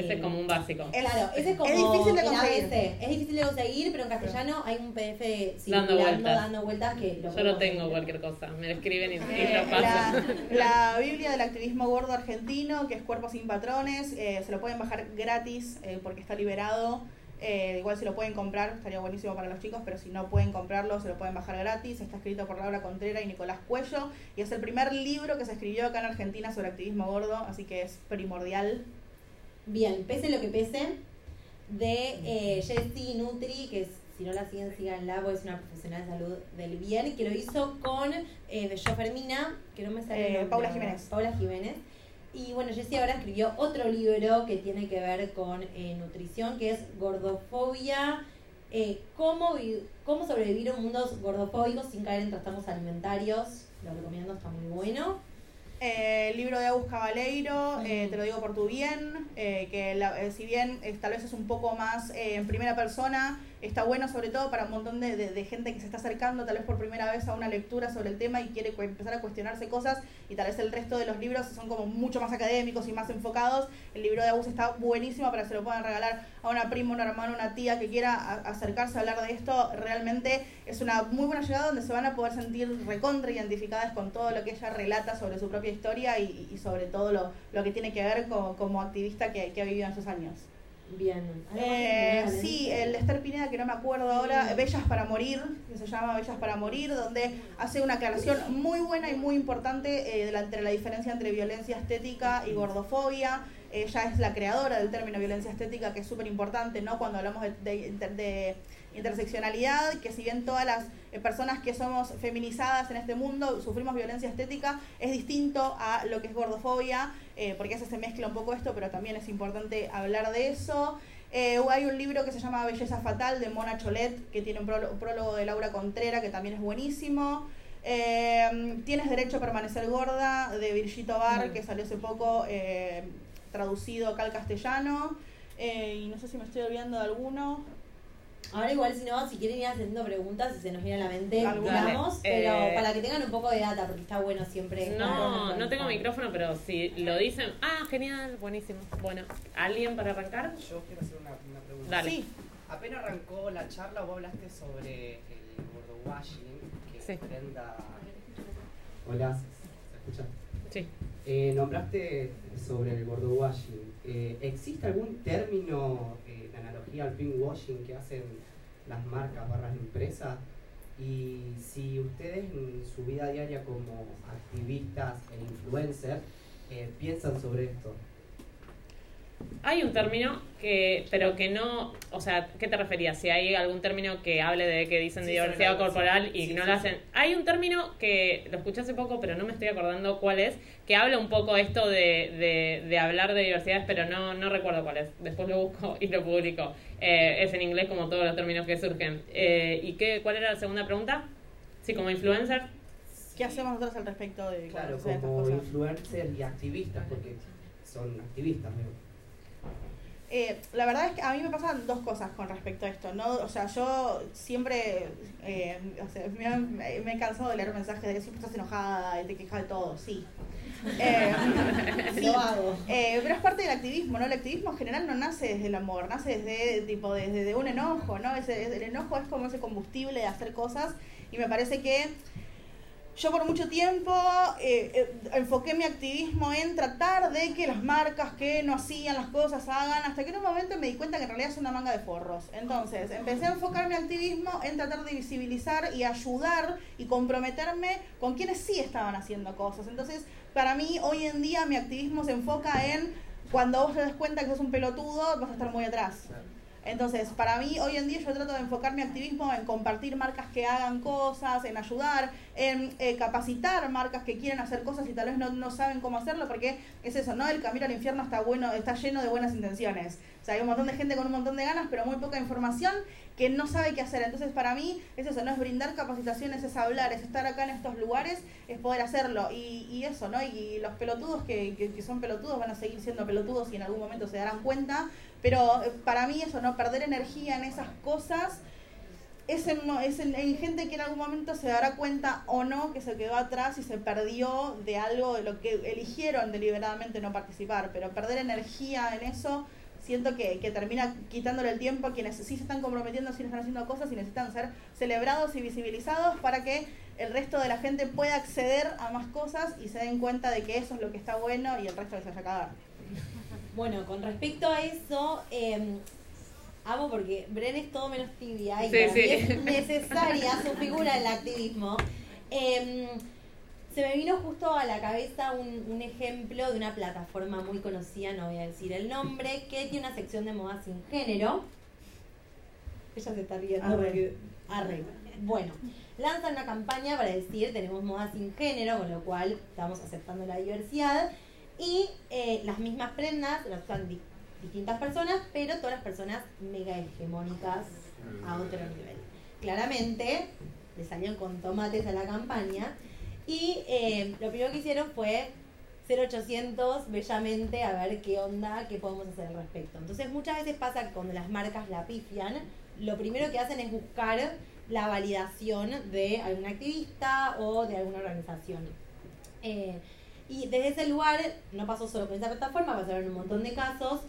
ese es como un básico. Claro, ese es como. Es difícil de conseguir. Es difícil de conseguir, pero en castellano hay un PDF dando vueltas. dando vueltas que lo Yo lo tengo cualquier cosa. Me lo escriben y, eh, lo pasan. La, la, *laughs* Biblia del activismo gordo argentino, que es Cuerpos sin Patrones, eh, se lo pueden bajar gratis eh, porque está liberado. igual si lo pueden comprar, estaría buenísimo para los chicos, pero si no pueden comprarlo, se lo pueden bajar gratis. Está escrito por Laura Contreras y Nicolás Cuello. Y es el primer libro que se escribió acá en Argentina sobre activismo gordo, así que es primordial Bien, pese lo que pese, de eh, Jessie Nutri, que si no la siguen, síganla, porque es una profesional de salud del bien, que lo hizo con eh, Yo Fermina, que no me sale. Eh, Paula Jiménez. Paula Jiménez. Y bueno, Jessie ahora escribió otro libro que tiene que ver con eh, nutrición, que es Gordofobia. Eh, cómo, cómo sobrevivir en mundos gordofóbicos sin caer en trastornos alimentarios. Lo recomiendo, está muy bueno. Eh, el libro de Agus Cabaleiro, eh, te lo digo por tu bien, eh, que si bien tal vez es un poco más en primera persona, está bueno sobre todo para un montón de, gente que se está acercando tal vez por primera vez a una lectura sobre el tema y quiere empezar a cuestionarse cosas y tal vez el resto de los libros son como mucho más académicos y más enfocados. El libro de Agus está buenísimo para que se lo puedan regalar a una prima, un hermano, una tía que quiera acercarse a hablar de esto. Realmente es una muy buena llegada donde se van a poder sentir recontra identificadas con todo lo que ella relata sobre su propia historia y, sobre todo lo, que tiene que ver como, como activista que, que ha vivido en sus años. Bien. Eh, sí, el de Esther Pineda, que no me acuerdo ahora, Bellas para Morir, que se llama Bellas para Morir, donde hace una aclaración muy buena y muy importante eh, entre la diferencia entre violencia estética y gordofobia. Ella es la creadora del término violencia estética, que es súper importante, ¿no? Cuando hablamos de, de interseccionalidad, que si bien todas las eh, personas que somos feminizadas en este mundo sufrimos violencia estética, es distinto a lo que es gordofobia, eh, porque eso se mezcla un poco esto, pero también es importante hablar de eso. Eh, hay un libro que se llama Belleza Fatal de Mona Cholet, que tiene un prólogo, de Laura Contrera, que también es buenísimo. Tienes derecho a permanecer gorda, de Virgito Bar, que salió hace poco, traducido acá al castellano. Eh, y no sé si me estoy olvidando de alguno. Ahora igual si no, si quieren ir haciendo preguntas, si se nos viene a la mente, Alguna. digamos, pero Eh, para que tengan un poco de data, porque está bueno siempre. No, no tengo micrófono pero si lo dicen. Ah, genial, buenísimo. Bueno, ¿alguien para arrancar? Yo quiero hacer una, una pregunta. Dale. Sí, Apenas arrancó la charla, vos hablaste sobre el gordo washing que Sí. Brenda... Hola, ¿se escucha? Sí. Eh, nombraste sobre el gordo washing. Eh, ¿Existe algún término eh, analogía al washing que hacen las marcas barras empresas? Y si ustedes en su vida diaria como activistas e influencers eh, piensan sobre esto. Hay un término que, pero que no, o sea, ¿qué te referías? Si hay algún término que hable de que dicen Sí, diversidad corporal y sí, no sí, lo sí. hacen. Hay un término que lo escuché hace poco, pero no me estoy acordando cuál es, que habla un poco esto de, de, de hablar de diversidades, pero no, no recuerdo cuál es. Después lo busco *laughs* y lo publico. Eh, es en inglés como todos los términos que surgen. Eh, ¿Y qué, cuál era la segunda pregunta? Sí, como influencer. ¿qué hacemos nosotros al respecto de Claro, como cosas? influencers y activistas, porque son activistas, ¿no? Eh, la verdad es que a mí me pasan dos cosas con respecto a esto, ¿no? O sea, yo siempre, eh, o sea, me, han- me he cansado de leer mensajes de que siempre estás enojada y te quejas de todo, sí. *laughs* Eh, sí. Lo hago. Eh, pero es parte del activismo, ¿no? El activismo en general no nace desde el amor, nace desde, tipo, desde de un enojo, ¿no? Ese, el enojo es como ese combustible de hacer cosas y me parece que yo por mucho tiempo eh, eh, enfoqué mi activismo en tratar de que las marcas que no hacían las cosas hagan, hasta que en un momento me di cuenta que en realidad es una manga de forros. Entonces, empecé a enfocar mi activismo en tratar de visibilizar y ayudar y comprometerme con quienes sí estaban haciendo cosas. Entonces, para mí, hoy en día mi activismo se enfoca en cuando vos te das cuenta que sos un pelotudo, vas a estar muy atrás. Entonces, para mí, hoy en día yo trato de enfocar mi activismo en compartir marcas que hagan cosas, en ayudar, en eh, capacitar marcas que quieren hacer cosas y tal vez no, saben cómo hacerlo, porque es eso, ¿no? El camino al infierno está bueno, está lleno de buenas intenciones. O sea, hay un montón de gente con un montón de ganas, pero muy poca información que no sabe qué hacer. Entonces, para mí, es eso, ¿no? Es brindar capacitaciones, es hablar, es estar acá en estos lugares, es poder hacerlo. Y, y eso, ¿no? Y los pelotudos que, que, que son pelotudos van a seguir siendo pelotudos y en algún momento se darán cuenta. Pero eh, para mí eso, ¿no? Perder energía en esas cosas es, en, es en, en gente que en algún momento se dará cuenta o no que se quedó atrás y se perdió de algo de lo que eligieron deliberadamente no participar. Pero perder energía en eso siento que, que termina quitándole el tiempo a quienes sí se están comprometiendo, sí están haciendo cosas y necesitan ser celebrados y visibilizados para que el resto de la gente pueda acceder a más cosas y se den cuenta de que eso es lo que está bueno y el resto que se vaya a cagar. Bueno, con respecto a eso, eh, amo porque Bren es todo menos tibia y Sí, para mí sí. es necesaria su figura en el activismo. Eh, se me vino justo a la cabeza un, un ejemplo de una plataforma muy conocida, no voy a decir el nombre, que tiene una sección de moda sin género. Ella se está riendo. Arre. Arre. Bueno, lanzan una campaña para decir tenemos moda sin género, con lo cual estamos aceptando la diversidad. Y eh, las mismas prendas las usan di- distintas personas, pero todas las personas mega hegemónicas a otro nivel. Claramente, le salieron con tomates a la campaña y eh, lo primero que hicieron fue 0800 bellamente a ver qué onda, qué podemos hacer al respecto. Entonces muchas veces pasa que cuando las marcas la pifian, lo primero que hacen es buscar la validación de algún activista o de alguna organización. Eh, y desde ese lugar, no pasó solo con esa plataforma, pasaron un montón de casos.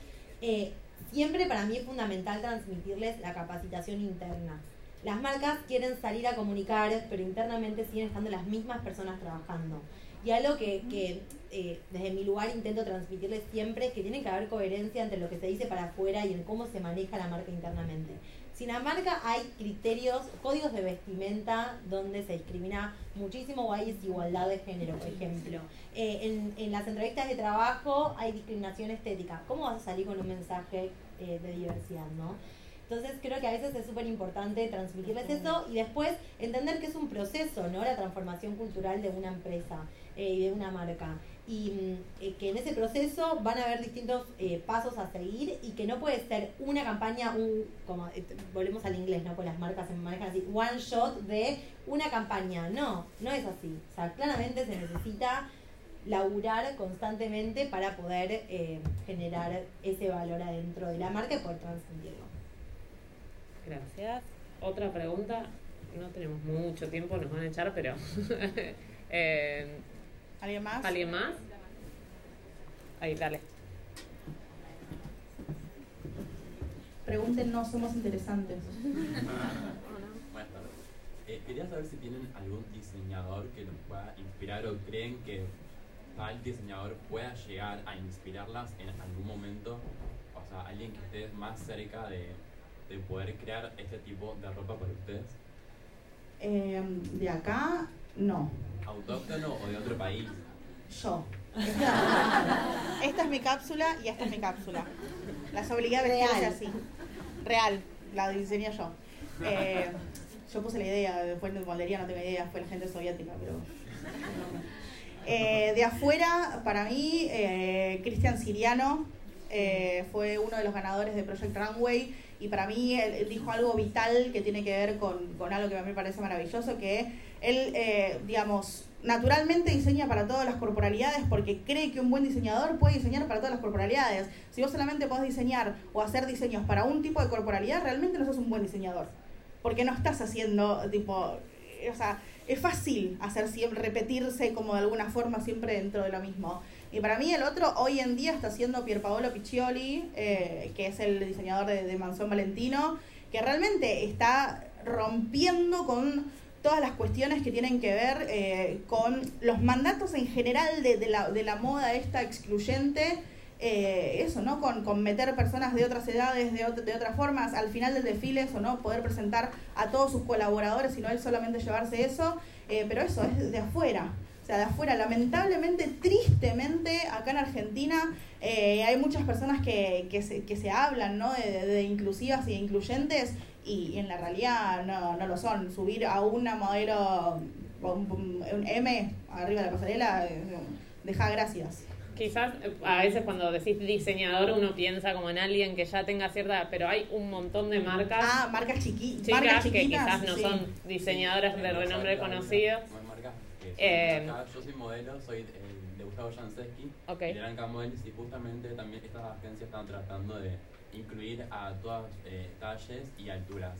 eh, siempre para mí es fundamental transmitirles la capacitación interna. Las marcas quieren salir a comunicar, pero internamente siguen estando las mismas personas trabajando. Y algo que, que, eh, desde mi lugar intento transmitirles siempre es que tiene que haber coherencia entre lo que se dice para afuera y en cómo se maneja la marca internamente. Sin la marca hay criterios, códigos de vestimenta donde se discrimina muchísimo o hay desigualdad de género, por ejemplo. Eh, en, en las entrevistas de trabajo hay discriminación estética. ¿Cómo vas a salir con un mensaje eh, de diversidad, no? Entonces creo que a veces es súper importante transmitirles eso y después entender que es un proceso, ¿no? La transformación cultural de una empresa eh, y de una marca. Y mm, eh, que en ese proceso van a haber distintos eh, pasos a seguir y que no puede ser una campaña, un, como eh, volvemos al inglés, ¿no? Con las marcas se manejan así, one shot de una campaña. No, no es así. O sea, claramente se necesita laburar constantemente para poder eh, generar ese valor adentro de la marca y poder transmitirlo. Gracias. Otra pregunta. No tenemos mucho tiempo, nos van a echar, pero. *laughs* ¿Alguien más? ¿Alguien más? Ahí, dale. Pregunten, no somos interesantes. *laughs* Buenas tardes. Eh, quería saber si tienen algún diseñador que los pueda inspirar o creen que tal diseñador pueda llegar a inspirarlas en algún momento. O sea, alguien que esté más cerca de, de poder crear este tipo de ropa para ustedes. Eh, de acá, no. ¿Autóctono o de otro país? Yo. Esta, esta es mi cápsula y esta es mi cápsula. Las obligué a vestirse Real. así. Real, la diseñé yo. Eh, yo puse la idea, después de moldería no tengo idea, fue la gente soviética, pero... Eh, de afuera, para mí, eh, Cristian Siriano eh, fue uno de los ganadores de Project Runway y para mí él, él dijo algo vital que tiene que ver con, con algo que a mí me parece maravilloso, que él, eh, digamos, naturalmente diseña para todas las corporalidades porque cree que un buen diseñador puede diseñar para todas las corporalidades. Si vos solamente podés diseñar o hacer diseños para un tipo de corporalidad, realmente no sos un buen diseñador. Porque no estás haciendo, tipo, eh, o sea, es fácil hacer siempre, repetirse como de alguna forma siempre dentro de lo mismo. Y para mí el otro hoy en día está siendo Pierpaolo Piccioli, eh, que es el diseñador de, de Manzón Valentino, que realmente está rompiendo con todas las cuestiones que tienen que ver eh, con los mandatos en general de, la, de la moda esta excluyente. eh, eso, ¿no? Con, con meter personas de otras edades, de, ot- de otras formas, al final del desfile, eso, ¿no? Poder presentar a todos sus colaboradores y no él solamente llevarse eso, eh, pero eso es de afuera. O sea, de afuera, lamentablemente, tristemente, acá en Argentina eh, hay muchas personas que, que, se, que se hablan, ¿no? De, inclusivas y de incluyentes y, en la realidad no, no lo son. Subir a una modelo, un, un M arriba de la pasarela, eh, deja gracias. Quizás eh, a veces cuando decís diseñador uno piensa como en alguien que ya tenga cierta, pero hay un montón de marcas Ah, marcas, chiqui chicas marcas que chiquitas. quizás no sí. son diseñadoras de renombre son Eh, acá. Yo soy modelo, soy eh, de Gustavo Jansensky, Ok. de Blanca Models, y justamente también estas agencias están tratando de incluir a todas eh, talles y alturas.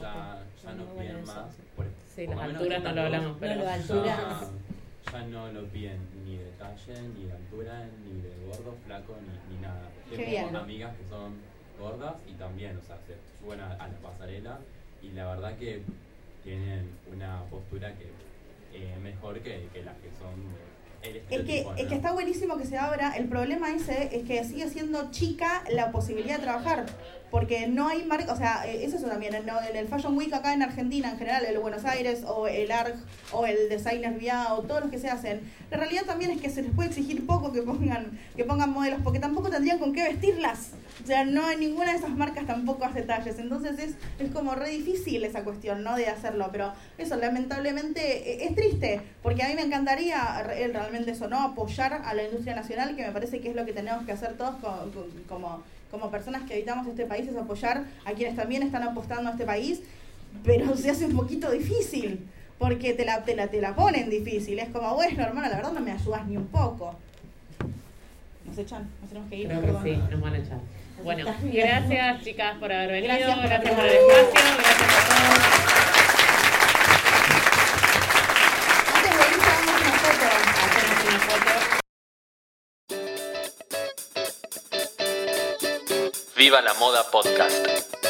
Ya, ya no piden más. sí. por- Sí, por las lo menos alturas no lo hablamos, pero No, lo ya, alturas. *laughs* ya no lo piden ni de talle, ni de altura, ni de gordo, flaco, ni, ni nada. Qué Tengo bien. amigas que son gordas y también, o sea, se suben a, a la pasarela y la verdad que tienen una postura que eh, mejor que, que las que son el Es que, estereotipo, es ¿no? que está buenísimo que se abra. El problema ese es que sigue siendo chica la posibilidad de trabajar. Porque no hay marca, o sea, eh, eso es también. En, en el Fashion Week acá en Argentina, en general, el Buenos Aires, o el ARG, o el Designer VIA, o todos los que se hacen. La realidad también es que se les puede exigir poco que pongan, que pongan modelos, porque tampoco tendrían con qué vestirlas. O sea, no hay ninguna de esas marcas tampoco hace talles. Entonces es, es como re difícil esa cuestión, ¿no? De hacerlo. Pero eso, lamentablemente, eh, es triste, porque a mí me encantaría re- eso, ¿no? Apoyar a la industria nacional, que me parece que es lo que tenemos que hacer todos co- co- como, como personas que habitamos este país, es apoyar a quienes también están apostando a este país, pero se hace un poquito difícil. Porque te la, te, la, te la ponen difícil. Es como, bueno, hermana, la verdad no me ayudas ni un poco. Nos echan, nos tenemos que ir. Creo que perdón. sí, nos van a echar. Bueno, gracias chicas por haber venido, Gracias gracias por por, haber el espacio, gracias a todos. Viva la Moda Podcast.